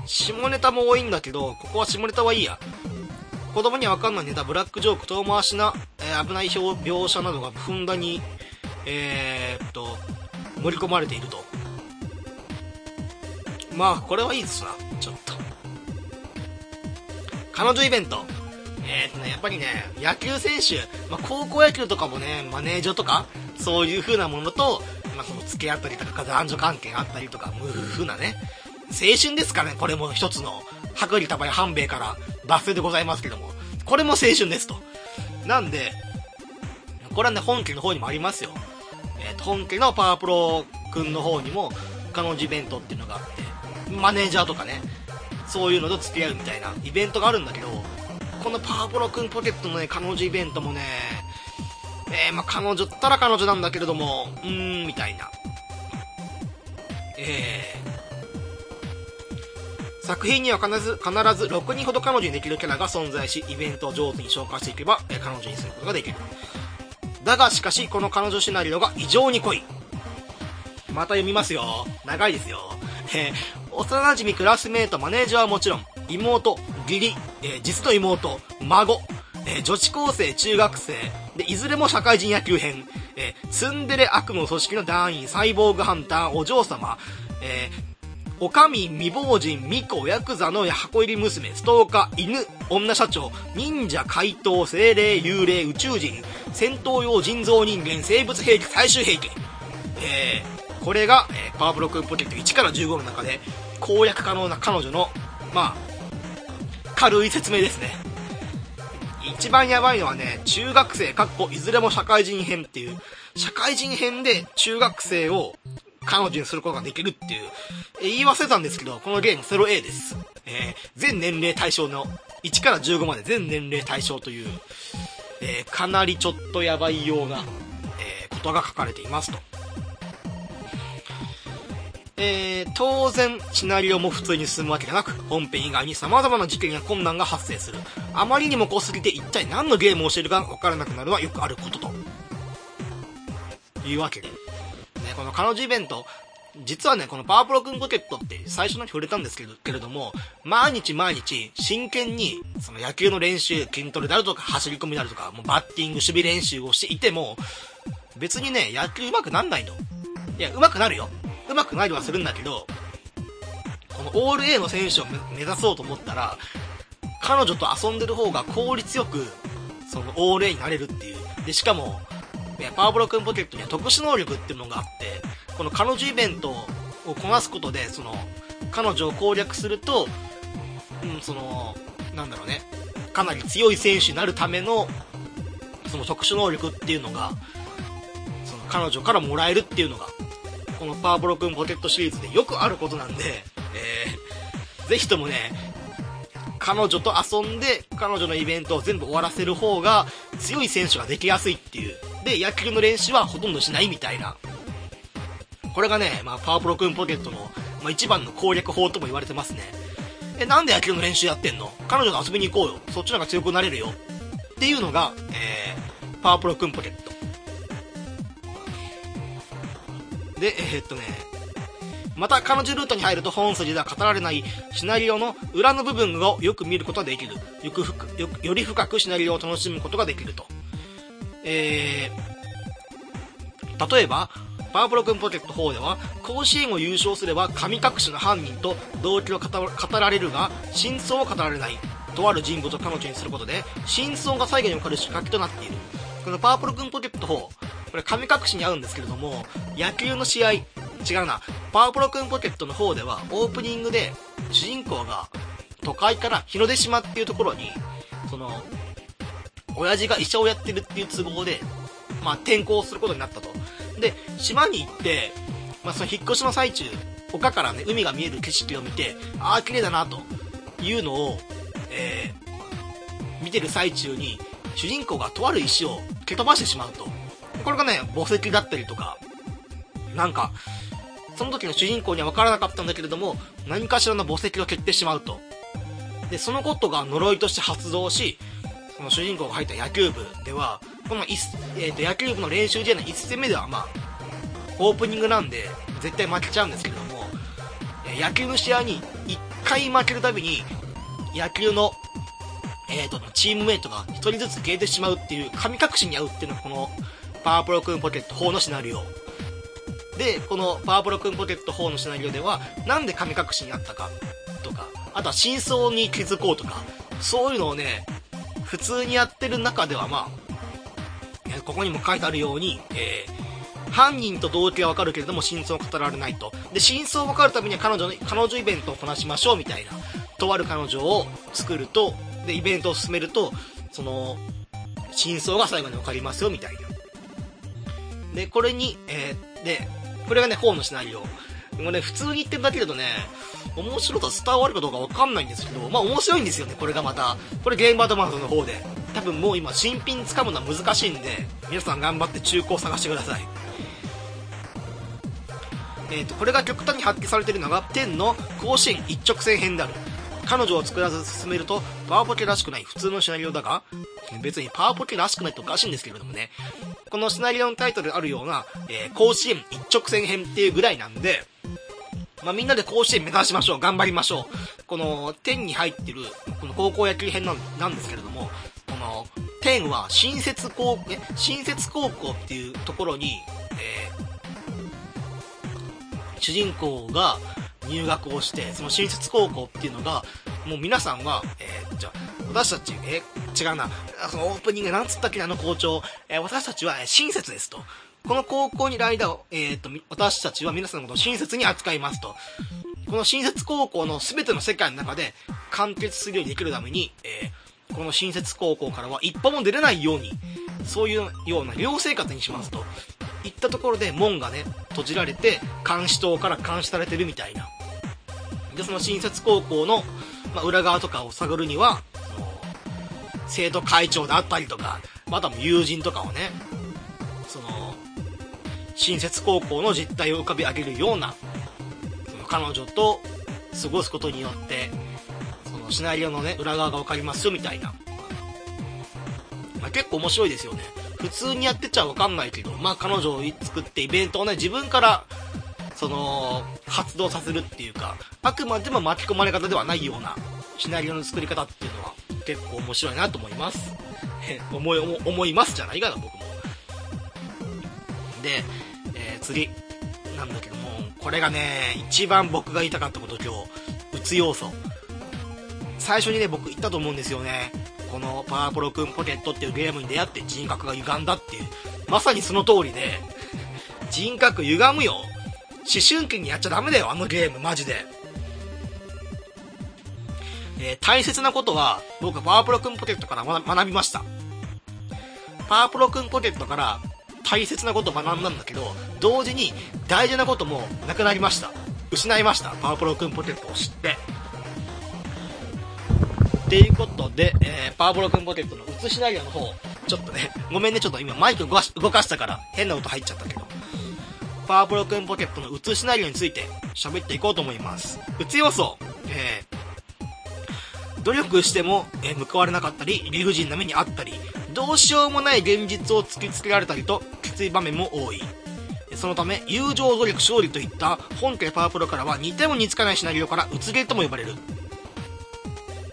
下ネタも多いんだけど、ここは下ネタはいいや。子供にはわかんないネタ、ブラックジョーク、遠回しな、えー、危ない描写などがふんだんに、えー、っと、盛り込まれていると。まあ、これはいいですな、ちょっと。彼女イベント。えー、っとね、やっぱりね、野球選手、まあ、高校野球とかもね、マネージャーとか、そういう風なものと、まあ、その付き合ったりとか、男女関係あったりとか、無風なね、青春ですかね、これも一つの、薄利多売半兵衛から抜粋でございますけども、これも青春ですと。なんで、これはね、本家の方にもありますよ。えー、本家のパワープロくんの方にも、彼女イベントっていうのがあって、マネージャーとかね、そういうのと付き合うみたいなイベントがあるんだけど、このパワプロくんポケットのね、彼女イベントもね、えー、まあ、彼女ったら彼女なんだけれども、うーん、みたいな。えー、作品には必ず、必ず6人ほど彼女にできるキャラが存在し、イベントを上手に消化していけば、え、彼女にすることができる。だがしかし、この彼女シナリオが異常に濃い。また読みますよ。長いですよ。えー、幼馴染クラスメート、マネージャーはもちろん、妹、義理、えー、実の妹、孫、えー、女子高生、中学生、で、いずれも社会人野球編、え、ツンデレ悪の組織の団員、サイボーグハンター、お嬢様、え、おかみ、未亡人、巫女、ヤクザの箱入り娘、ストーカー、犬、女社長、忍者、怪盗、精霊、幽霊、宇宙人、戦闘用人造人間、生物兵器、最終兵器。えー、これが、えー、パワーブロックポケット1から15の中で攻略可能な彼女の、まあ、軽い説明ですね。一番やばいのはね、中学生、かっこいずれも社会人編っていう、社会人編で中学生を彼女にすることができるっていう、え言い忘れたんですけど、このゲーム 0A です。えー、全年齢対象の、1から15まで全年齢対象という、えー、かなりちょっとやばいような、えー、ことが書かれていますと。えー、当然、シナリオも普通に進むわけでなく、本編以外に様々な事件や困難が発生する。あまりにも濃すぎて一体何のゲームをしているかわからなくなるのはよくあることと。いうわけで。ね、この彼女イベント、実はね、このパワプロくんポケットって最初のに触れたんですけど、けれども、毎日毎日真剣に、その野球の練習、筋トレであるとか、走り込みであるとか、もうバッティング、守備練習をしていても、別にね、野球上手くなんないの。いや、上手くなるよ。上手くなりはするんだけど、このオール A の選手を目指そうと思ったら、彼女と遊んでる方が効率よく、そのオール A になれるっていう。で、しかも、パワーブロックンポケットには特殊能力っていうのがあって、この彼女イベントをこなすことで、その、彼女を攻略すると、うん、その、なんだろうね、かなり強い選手になるための、その特殊能力っていうのが、その彼女からもらえるっていうのがこのパワーブロ君ポケットシリーズでよくあることなんで、えー、ぜひともね、彼女と遊んで、彼女のイベントを全部終わらせる方が強い選手ができやすいっていう。で、野球の練習はほとんどしないみたいな。これがね、まあ、パワープロ君ポケットの、まあ、一番の攻略法とも言われてますね。え、なんで野球の練習やってんの？彼女と遊びに行こうよ。そっちの方が強くなれるよ。っていうのが、えー、パワープロ君ポケット。で、えー、っとね、また彼女ルートに入ると本筋では語られないシナリオの裏の部分をよく見ることができる。よくよより深くシナリオを楽しむことができると。えー、例えば、パワプロ君ポケット4では、甲子園を優勝すれば神隠しの犯人と動機を語られるが、真相を語られない。とある人物を彼女にすることで、真相が最後に分かる仕掛けとなっている。このパワプロ君ポケット4、これ神隠しに合うんですけれども、野球の試合、違うな、パワプロくんポケットの方では、オープニングで、主人公が、都会から日の出島っていうところに、その、親父が医者をやってるっていう都合で、まあ、転校することになったと。で、島に行って、まあ、その引っ越しの最中、丘からね、海が見える景色を見て、ああ、綺麗だな、というのを、えー、見てる最中に、主人公がとある石を蹴飛ばしてしまうと。これがね、墓石だったりとか、なんか、その時の主人公には分からなかったんだけれども、何かしらの墓石を蹴ってしまうと。で、そのことが呪いとして発動し、その主人公が入った野球部では、この、えー、と野球部の練習試合の1戦目では、まあ、オープニングなんで、絶対負けちゃうんですけども、野球の試合に1回負けるたびに、野球の、え、ー、と、チームメイトが1人ずつ消えてしまうっていう、神隠しに合うっていうのがこの、パワープロくんポケット4のシナリオ。で、このパワープロくんポケット4のシナリオでは、なんで神隠しにあったかとか、あとは真相に気づこうとか、そういうのをね、普通にやってる中ではまあ、ここにも書いてあるように、えー、犯人と動機はわかるけれども真相を語られないと。で、真相をわかるためには彼女の、彼女イベントをこなしましょうみたいな、とある彼女を作ると、で、イベントを進めると、その、真相が最後にわかりますよみたいな。で、これに、えー、で、これがね、4のシナリオ。今ね、普通に言ってるだけだとね、面白さ伝わるかどうかわかんないんですけど、まあ面白いんですよね、これがまた。これゲームアドバンスの方で。多分もう今新品掴むのは難しいんで、皆さん頑張って中古を探してください。えっ、ー、と、これが極端に発揮されているのが、10の甲子園一直線編である。彼女を作らず進めると、パワーポケらしくない普通のシナリオだが、別にパワーポケらしくないっておかしいんですけれどもね、このシナリオのタイトルあるような、えー、甲子園一直線編っていうぐらいなんで、まあ、みんなで甲子園目指しましょう。頑張りましょう。この、天に入ってる、この高校野球編なんですけれども、この、天は新設高、え、新設高校っていうところに、えー、主人公が入学をして、その新設高校っていうのが、もう皆さんは、えー、じゃあ、私たち、え、違うな、そのオープニングなんつったっけあの校長、えー、私たちはえ親切ですと。この高校にいる間を、えっ、ー、と、私たちは皆さんのことを親切に扱いますと。この新設高校の全ての世界の中で完結するようにできるために、えー、この新設高校からは一歩も出れないように、そういうような寮生活にしますと。いったところで門がね、閉じられて、監視塔から監視されてるみたいな。で、その新設高校の、まあ、裏側とかを探るには、生徒会長であったりとか、また友人とかをね、その、新設高校の実態を浮かび上げるような、彼女と過ごすことによって、そのシナリオのね、裏側がわかりますよみたいな。まあ、結構面白いですよね。普通にやってちゃわかんないけど、まあ彼女を作ってイベントをね、自分から、その、発動させるっていうか、あくまでも巻き込まれ方ではないようなシナリオの作り方っていうのは結構面白いなと思います。思い、思いますじゃないかな、僕も。で、えー、次。なんだけどもこれがね一番僕が言いたかったこと今日。うつ要素。最初にね僕言ったと思うんですよね。このパワープロくんポケットっていうゲームに出会って人格が歪んだっていう。まさにその通りで人格歪むよ。思春期にやっちゃダメだよあのゲーム。マジで。えー、大切なことは僕はパワプロくんポケットから学びました。パワプロくんポケットから大切なことを学んだんだけど、同時に大事なこともなくなりました。失いました。パワプロくんポケットを知って。っていうことで、えー、パワプロくんポケットの鬱シナリオの方、ちょっとね、ごめんね、ちょっと今マイク動かしたから変な音入っちゃったけど。パワプロくんポケットの鬱シナリオについて喋っていこうと思います。うつ要素、えー、努力しても、えー、報われなかったり、理不尽な目にあったり、どうしようもない現実を突きつけられたりと、きつい場面も多い。そのため、友情努力勝利といった本家パワープロからは似ても似つかないシナリオからうつゲーとも呼ばれる。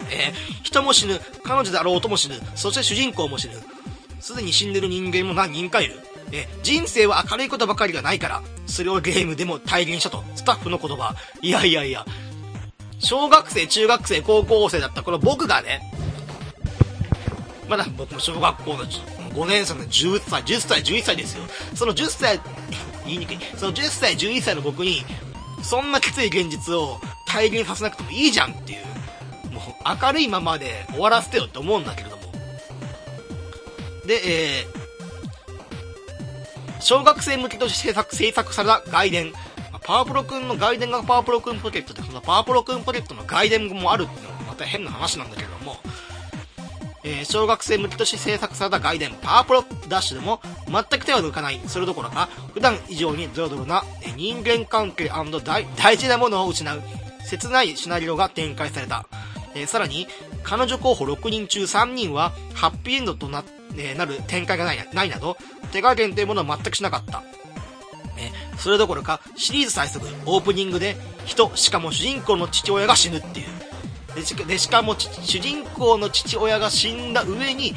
えー、人も死ぬ、彼女であろうとも死ぬ、そして主人公も死ぬ。すでに死んでる人間も何人かいる。え、人生は明るいことばかりがないから、それをゲームでも体現したと、スタッフの言葉。いやいやいや、小学生、中学生、高校生だったこの僕がね、まだ僕も小学校の5年生の10歳、10歳、11歳ですよ。その10歳、言いにくい。その10歳、11歳の僕に、そんなきつい現実を体現させなくてもいいじゃんっていう、もう明るいままで終わらせてよって思うんだけれども。で、えー、小学生向けとして制作、制作された外伝。パワプロくんの外伝がパワプロくんポケットで、そのパワプロくんポケットの外伝もあるっていうのはまた変な話なんだけど、えー、小学生向けとして制作された外伝パワープロダッシュでも全く手を抜かない。それどころか、普段以上にドロドロな、人間関係大大事なものを失う、切ないシナリオが展開された。えー、さらに、彼女候補6人中3人はハッピーエンドとな,、えー、なる展開がないないなど、手加減というものは全くしなかった。えそれどころか、シリーズ最速、オープニングで、人、しかも主人公の父親が死ぬっていう。でしかも主人公の父親が死んだ上に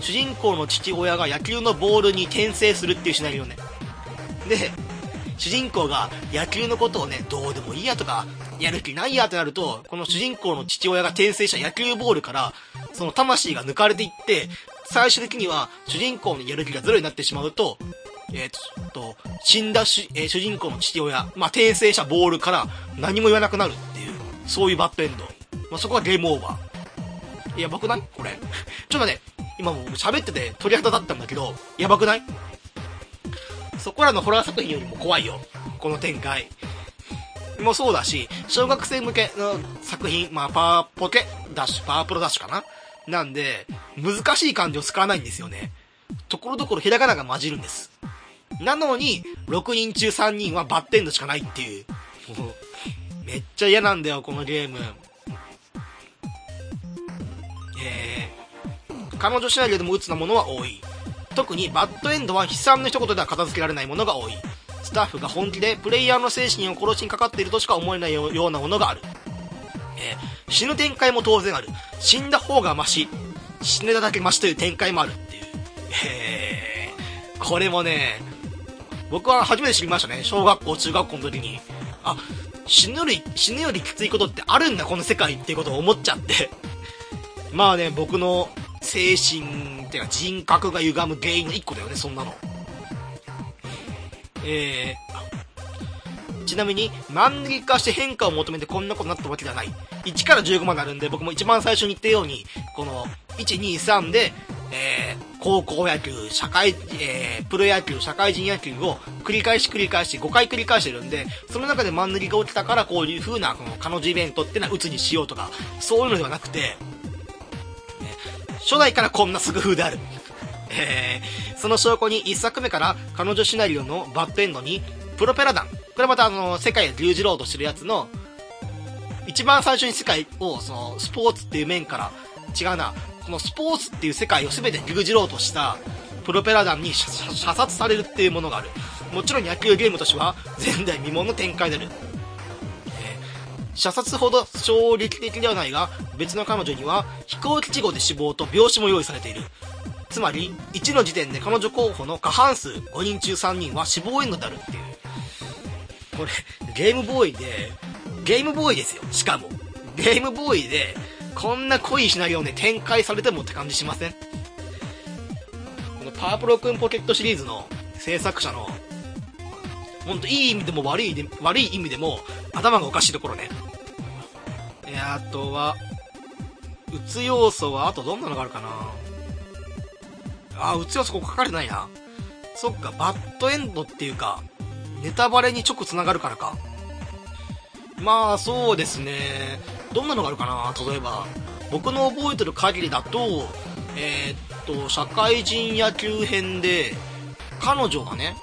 主人公の父親が野球のボールに転生するっていうシナリオねで主人公が野球のことをねどうでもいいやとかやる気ないやってなるとこの主人公の父親が転生した野球ボールからその魂が抜かれていって最終的には主人公のやる気がゼロになってしまうとえー、っと、死んだし、えー、主人公の父親、まあ、転生したボールから何も言わなくなるっていう、そういうバッドエンド。まあ、そこはゲームオーバー。やばくない？これ。ちょっとね、今もう喋ってて鳥肌だったんだけど、やばくない？そこらのホラー作品よりも怖いよ。この展開。もそうだし、小学生向けの作品、まあ、パワーポケダッシュ、パワープロダッシュかな？なんで、難しい漢字を使わないんですよね。ところどころひらがなが混じるんです。なのに、6人中3人はバッテンドしかないってい。う、めっちゃ嫌なんだよ、このゲーム。えー、彼女シナリオでも鬱なものは多い。特にバッドエンドは悲惨な一言では片付けられないものが多い。スタッフが本気でプレイヤーの精神を殺しにかかっているとしか思えないようなものがある。えー、死ぬ展開も当然ある。死んだ方がマシ。死ねただけマシという展開もあるっていう。えー、これもね、僕は初めて知りましたね。小学校、中学校の時に。あ、死ぬより、死ぬよりきついことってあるんだ、この世界っていうことを思っちゃって。まあね、僕の精神っていうか人格が歪む原因の一個だよね、そんなの。えー、ちなみに、マンネリ化して変化を求めてこんなことになったわけではない。1から15まであるんで、僕も一番最初に言ったように、この、1、2、3で、えー、高校野球、社会、えー、プロ野球、社会人野球を繰り返し繰り返し5回繰り返してるんで、その中でマンネリが起きたからこういう風な、この彼女イベントってのは鬱にしようとか、そういうのではなくて、初代からこんなすぐ風である。えー、その証拠に1作目から彼女シナリオのバッドエンドに、プロペラ弾。これまたあの、世界を牛耳ろうとしてるやつの、一番最初に世界を、その、スポーツっていう面から、違うな、このスポーツっていう世界を全て牛耳ろうとしたプロペラ弾に射殺されるっていうものがある。もちろん野球ゲームとしては前代未聞の展開である。射殺ほど衝撃的ではないが、別の彼女には飛行機事故で死亡と病死も用意されている。つまり、1の時点で彼女候補の過半数5人中3人は死亡エンドであるっていう。これ、ゲームボーイで、ゲームボーイですよ、しかも。ゲームボーイで、こんな濃いシナリオね、展開されてもって感じしません？このパープロくんポケットシリーズの制作者の、ほんといい意味でも悪いで悪い意味でも頭がおかしいところね。えあとは、打つ要素は、あとどんなのがあるかなあ、打つ要素ここ書かれてないな。そっか、バッドエンドっていうか、ネタバレに直繋がるからか。まあ、そうですね。どんなのがあるかな例えば、僕の覚えてる限りだと、えー、っと、社会人野球編で、彼女がね、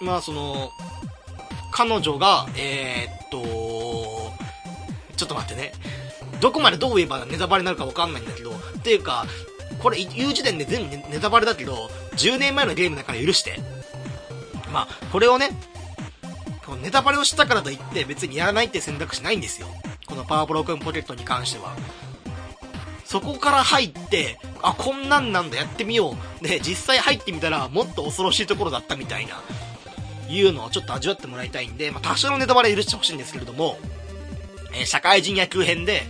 まあその、彼女が、えー、っと、ちょっと待ってね。どこまでどう言えばネタバレになるかわかんないんだけど、っていうか、これ言う時点で全部ネタバレだけど、10年前のゲームだから許して。まあ、これをね、ネタバレをしたからといって別にやらないって選択肢ないんですよ。このパワープロくんポケットに関しては。そこから入って、あ、こんなんなんだ、やってみよう。で、実際入ってみたら、もっと恐ろしいところだったみたいな、いうのをちょっと味わってもらいたいんで、まあ、多少のネタバレ許してほしいんですけれども、えー、社会人野球編で、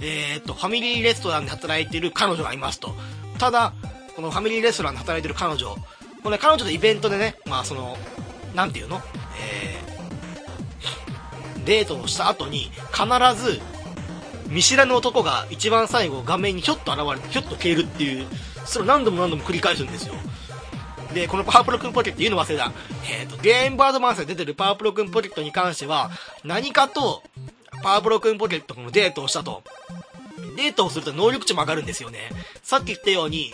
えー、っと、ファミリーレストランで働いている彼女がいますと。ただ、このファミリーレストランで働いている彼女、これ、彼女のイベントでね、まあその、なんていうの？えーデートをした後に必ず見知らぬ男が一番最後画面にひょっと現れてひょっと消えるっていうそれを何度も何度も繰り返すんですよでこのパワープロくんポケット言うの忘れた。えっ、ー、とゲームバードマンスで出てるパワープロくんポケットに関しては何かとパワープロくんポケットのデートをしたと。デートをすると能力値も上がるんですよね。さっき言ったように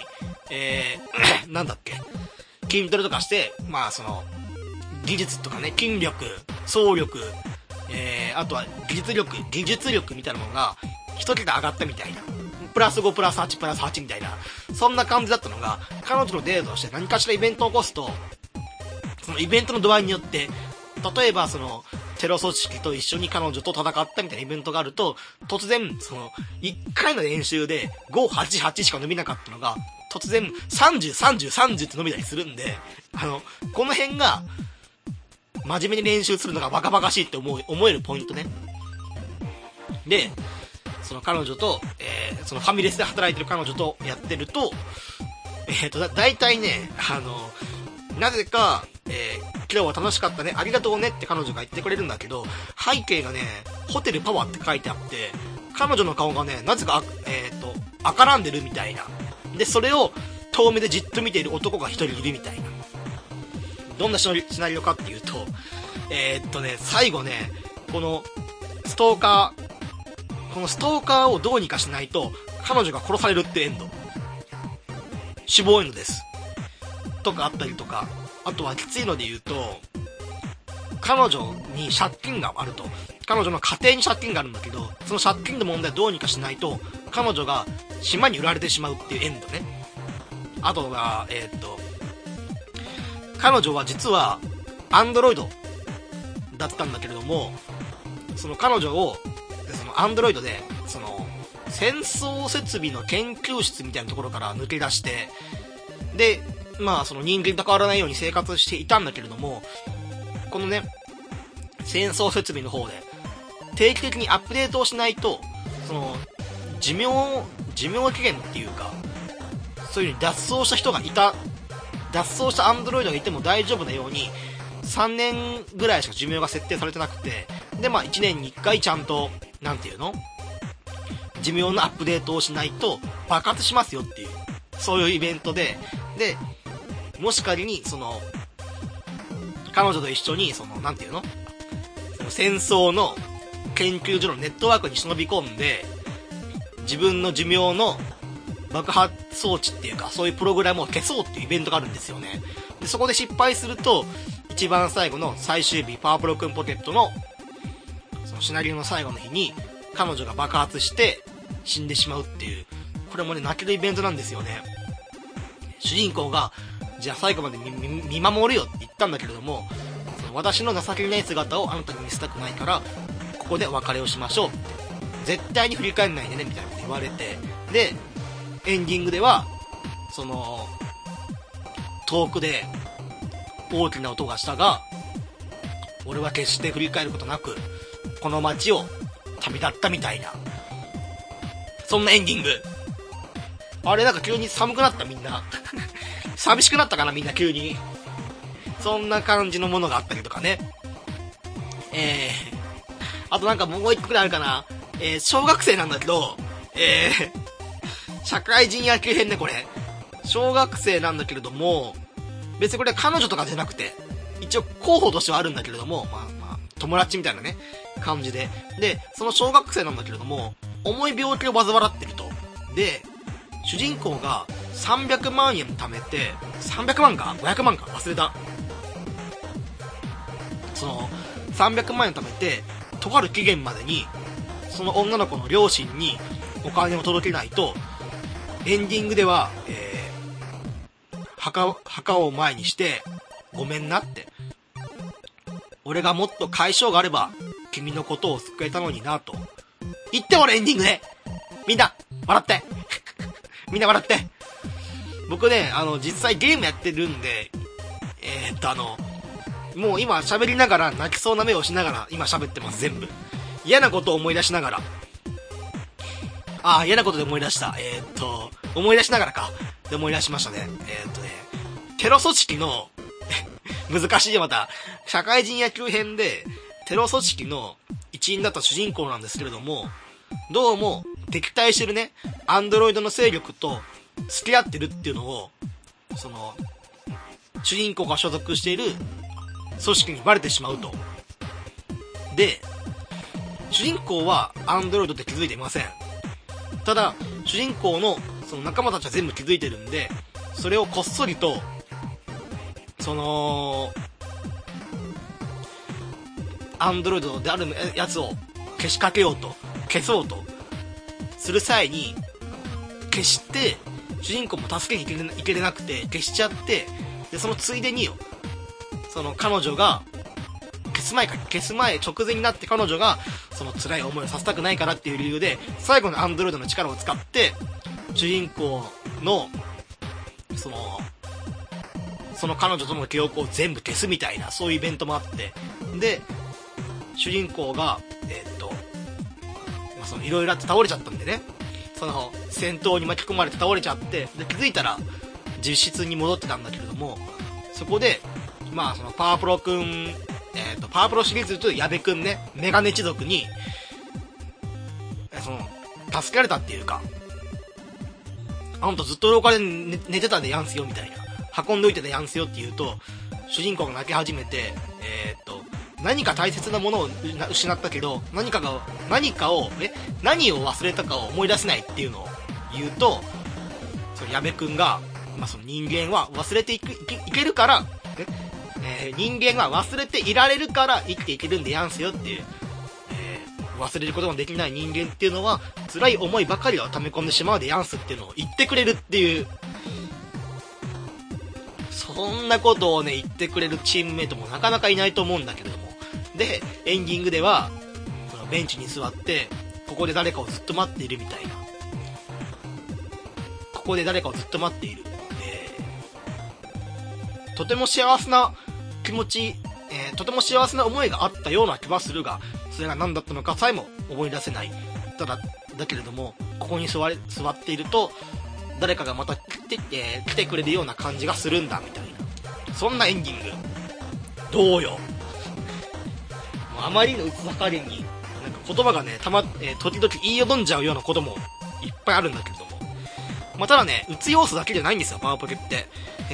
えー、なんだっけ。筋トレとかしてまあその技術とかね筋力走力えー、あとは技術力、技術力みたいなものが、一桁上がったみたいな。プラス5、プラス8、プラス8みたいな。そんな感じだったのが、彼女のデートをして何かしらイベントを起こすと、そのイベントの度合いによって、例えばその、テロ組織と一緒に彼女と戦ったみたいなイベントがあると、突然、その、1回の練習で5、8、8しか伸びなかったのが、突然30、30、30って伸びたりするんで、あの、この辺が、真面目に練習するのがバカバカしいって思う、思えるポイントね。で、その彼女と、えー、そのファミレスで働いてる彼女とやってると、えっ、ー、と、だ、大体ね、あの、なぜか、えー、今日は楽しかったね、ありがとうねって彼女が言ってくれるんだけど、背景がね、ホテルパワーって書いてあって、彼女の顔がね、なぜか、えっ、ー、と、赤らんでるみたいな。で、それを遠目でじっと見ている男が一人いるみたいな。どんなシナリオかっていうと、えー、っとね、最後ね、この、ストーカー、このストーカーをどうにかしないと、彼女が殺されるってエンド。死亡エンドです。とかあったりとか、あとはきついので言うと、彼女に借金があると。彼女の家庭に借金があるんだけど、その借金の問題をどうにかしないと、彼女が島に売られてしまうっていうエンドね。あとは、えー、っと、彼女は実は、アンドロイドだったんだけれども、その彼女を、のアンドロイドで、その、戦争設備の研究室みたいなところから抜け出して、で、まあその人間と変わらないように生活していたんだけれども、このね、戦争設備の方で、定期的にアップデートをしないと、その、寿命、寿命期限っていうか、そういう風に脱走した人がいた、脱走したアンドロイドがいても大丈夫なように、3年ぐらいしか寿命が設定されてなくて、で、まあ1年に1回ちゃんと、なんていうの？寿命のアップデートをしないと爆発しますよっていう、そういうイベントで、で、もし仮に、その、彼女と一緒に、その、なんていうの？戦争の研究所のネットワークに忍び込んで、自分の寿命の爆発装置っていうか、そういうプログラムを消そうっていうイベントがあるんですよね。で、そこで失敗すると、一番最後の最終日、パワープロくんポケット、のシナリオの最後の日に、彼女が爆発して死んでしまうっていう、これもね、泣けるイベントなんですよね。主人公が、じゃあ最後まで見守るよって言ったんだけれども、その私の情けない姿をあなたに見せたくないから、ここでお別れをしましょう。絶対に振り返んないでね、みたいなこと言われて。で、エンディングでは、その、遠くで大きな音がしたが、俺は決して振り返ることなく、この街を旅立ったみたいな。そんなエンディング。あれなんか急に寒くなったみんな。寂しくなったかなみんな急に。そんな感じのものがあったりとかね。えー、あとなんかもう一個くらいあるかな。えー、小学生なんだけど、えー、社会人野球編ね、これ。小学生なんだけれども、別にこれは彼女とかじゃなくて、一応候補としてはあるんだけれども、まあまあ、友達みたいなね、感じで。で、その小学生なんだけれども、重い病気を患ってると。で、主人公が300万円貯めて、300万か ?500 万か忘れた。その、300万円貯めて、とある期限までに、その女の子の両親にお金を届けないと、エンディングでは、えー、墓、墓を前にして、ごめんなって。俺がもっと解消があれば、君のことを救えたのになと。言って俺エンディングでみんな、笑って みんな笑って。僕ね、あの、実際ゲームやってるんで、えー、っとあの、もう今喋りながら泣きそうな目をしながら今喋ってます、全部。嫌なことを思い出しながら。ああ、嫌なことで思い出した。えー、っと、思い出しながらか。で思い出しましたね。えー、っとね、テロ組織の 難しいよまた。社会人野球編で、テロ組織の一員だった主人公なんですけれども、どうも敵対してるね、アンドロイドの勢力と付き合ってるっていうのを、その、主人公が所属している組織にバレてしまうと。で、主人公はアンドロイドって気づいていません。ただ、主人公のその仲間たちは全部気づいてるんで、それをこっそりと、その、アンドロイドであるやつを消しかけようと、消そうと、する際に、消して、主人公も助けに行けれなくて、消しちゃって、で、そのついでによ、その彼女が、消す前か、消す前、直前になって彼女が、その辛い思いをさせたくないからっていう理由で、最後のアンドロイドの力を使って、主人公の、その、その彼女との記憶を全部消すみたいな、そういうイベントもあって、で、主人公が、えー、っと、まあ、その、いろいろあって倒れちゃったんでね、その、戦闘に巻き込まれて倒れちゃって、で、気づいたら、実質に戻ってたんだけれども、そこで、まあ、その、パワプロくん、えっ、と、パワプロシリーズと矢部くんね、メガネ一族に、その、助けられたっていうか、あんたずっと廊下で寝寝てたでやんすよ、みたいな。運んどいてたやんすよって言うと、主人公が泣き始めて、えー、っと、何か大切なものを失ったけど、何かが、何かを、え、何を忘れたかを思い出せないっていうのを言うと、その矢部くんが、まあ、その人間は忘れていくいけるから、えー、人間が忘れていられるから生きていけるんでやんすよっていう、えー、忘れることができない人間っていうのは、辛い思いばかりを溜め込んでしまうでやんすっていうのを言ってくれるっていう、そんなことをね、言ってくれるチームメイトもなかなかいないと思うんだけれども。で、エンディングでは、そのベンチに座って、ここで誰かをずっと待っているみたいな。ここで誰かをずっと待っている。えー、とても幸せな気持ち、えー、とても幸せな思いがあったような気はするが、それが何だったのかさえも思い出せない。ただ、だけれども、ここに座れ座っていると、誰かがまた来て、えー、来てくれるような感じがするんだ、みたいな。そんなエンディング。どうよ？あまりのうつさ加減に、なんか言葉がね、たま、えー、時々言いよどんじゃうようなこともいっぱいあるんだけれども。まあ、ただね、打つ要素だけじゃないんですよ、パワーポケって。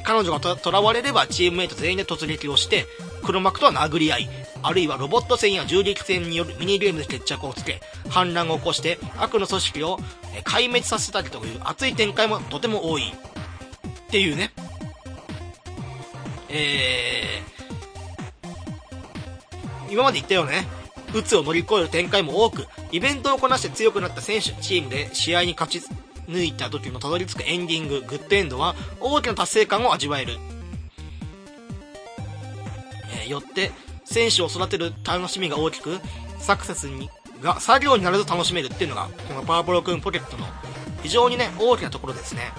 彼女が囚われればチームメイト全員で突撃をして、黒幕とは殴り合い、あるいはロボット戦や銃撃戦によるミニゲームで決着をつけ、反乱を起こして悪の組織を壊滅させたりという熱い展開もとても多い。っていうね。えー、今まで言ったよね。鬱を乗り越える展開も多く、イベントをこなして強くなった選手、チームで試合に勝ち抜いた時のたどり着くエンディング、グッドエンドは大きな達成感を味わえる。えー、よって、選手を育てる楽しみが大きく、サクセスに、が作業になると楽しめるっていうのが、このパワープロくんポケットの非常にね、大きなところですね。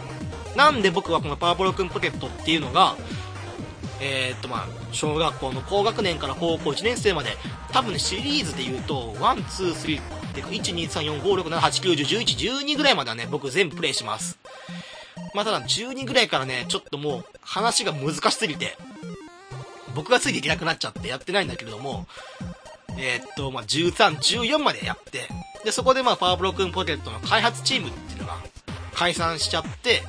なんで僕はこのパワープロくんポケットっていうのが、えー、っとまあ、小学校の高学年から高校1年生まで、多分ね、シリーズで言うと、1、2、3、で、1,2,3,4,5,6,7,8,9,10,12ぐらいまではね、僕全部プレイします。まあ、ただ12ぐらいからね、ちょっともう話が難しすぎて、僕がついていけなくなっちゃってやってないんだけれども、えー、っと、まあ、13、14までやって、で、そこでまあ、パワーブロックンポケットの開発チームっていうのが解散しちゃって、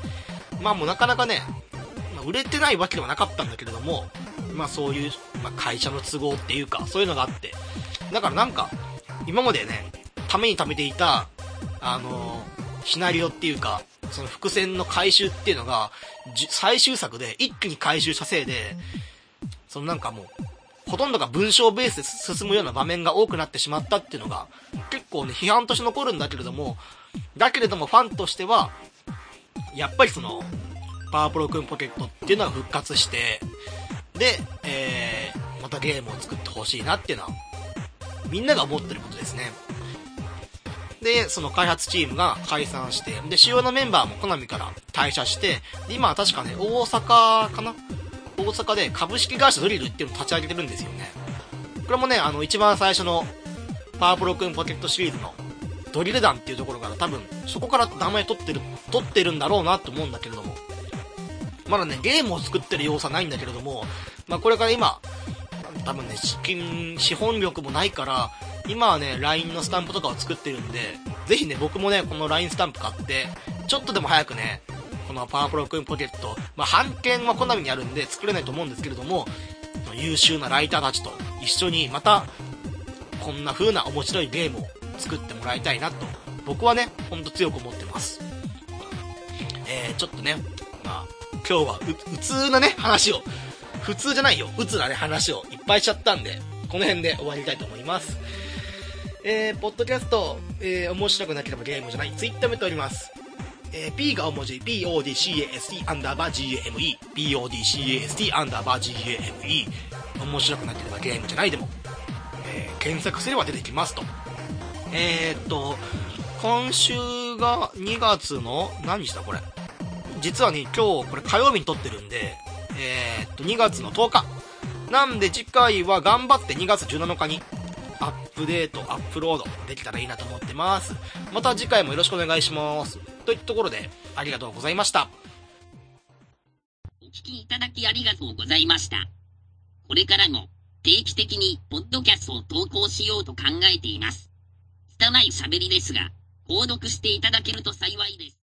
まあもうなかなかね、売れてないわけではなかったんだけれども、まあそういう、まあ、会社の都合っていうか、そういうのがあって、だからなんか、今までね、ために貯めていた、あの、シナリオっていうか、その伏線の回収っていうのが、最終作で一気に回収したせいで、そのなんかもう、ほとんどが文章ベースで進むような場面が多くなってしまったっていうのが、結構ね、批判として残るんだけれども、だけれどもファンとしては、やっぱりその、パワープロくんポケットっていうのは復活して、で、えー、またゲームを作ってほしいなっていうのは、みんなが思ってることですね。で、その開発チームが解散して、で、主要なメンバーもコナミから退社して、で、今は確かね、大阪かな？大阪で株式会社ドリルっていうのを立ち上げてるんですよね。これもね、あの、一番最初の、パワープロくんポケットシリーズのドリル団っていうところから多分、そこから名前取ってる、取ってるんだろうなと思うんだけれども。まだね、ゲームを作ってる要素はないんだけれども、まあこれから今、多分ね、資金、資本力もないから、今はね、LINE のスタンプとかを作ってるんで、ぜひね、僕もね、この LINE スタンプ買って、ちょっとでも早くね、このパワープロくんポケット、まあ、版権はコナミにあるんで作れないと思うんですけれども、優秀なライターたちと一緒にまた、こんな風な面白いゲームを作ってもらいたいなと、僕はね、ほんと強く思ってます。えー、ちょっとね、今日はう、うつなね、話を、普通じゃないよ、うつなね、話をいっぱいしちゃったんで、この辺で終わりたいと思います。えー、ポッドキャスト、えー、面白くなければゲームじゃない、ツイッターもやっております。えー、P が大文字、PODCAST アンダーバー GAME、PODCAST アンダーバー GAME、面白くなければゲームじゃないでも、えー、検索すれば出てきますと。えー、っと、今週が2月の、何日だこれ？実はね、今日これ火曜日に撮ってるんで、えー、っと、2月の10日。なんで次回は頑張って2月17日にアップデート、アップロードできたらいいなと思ってます。また次回もよろしくお願いします。といったところで、ありがとうございました。お聞きいただきありがとうございました。これからも定期的にポッドキャストを投稿しようと考えています。拙い喋りですが、購読していただけると幸いです。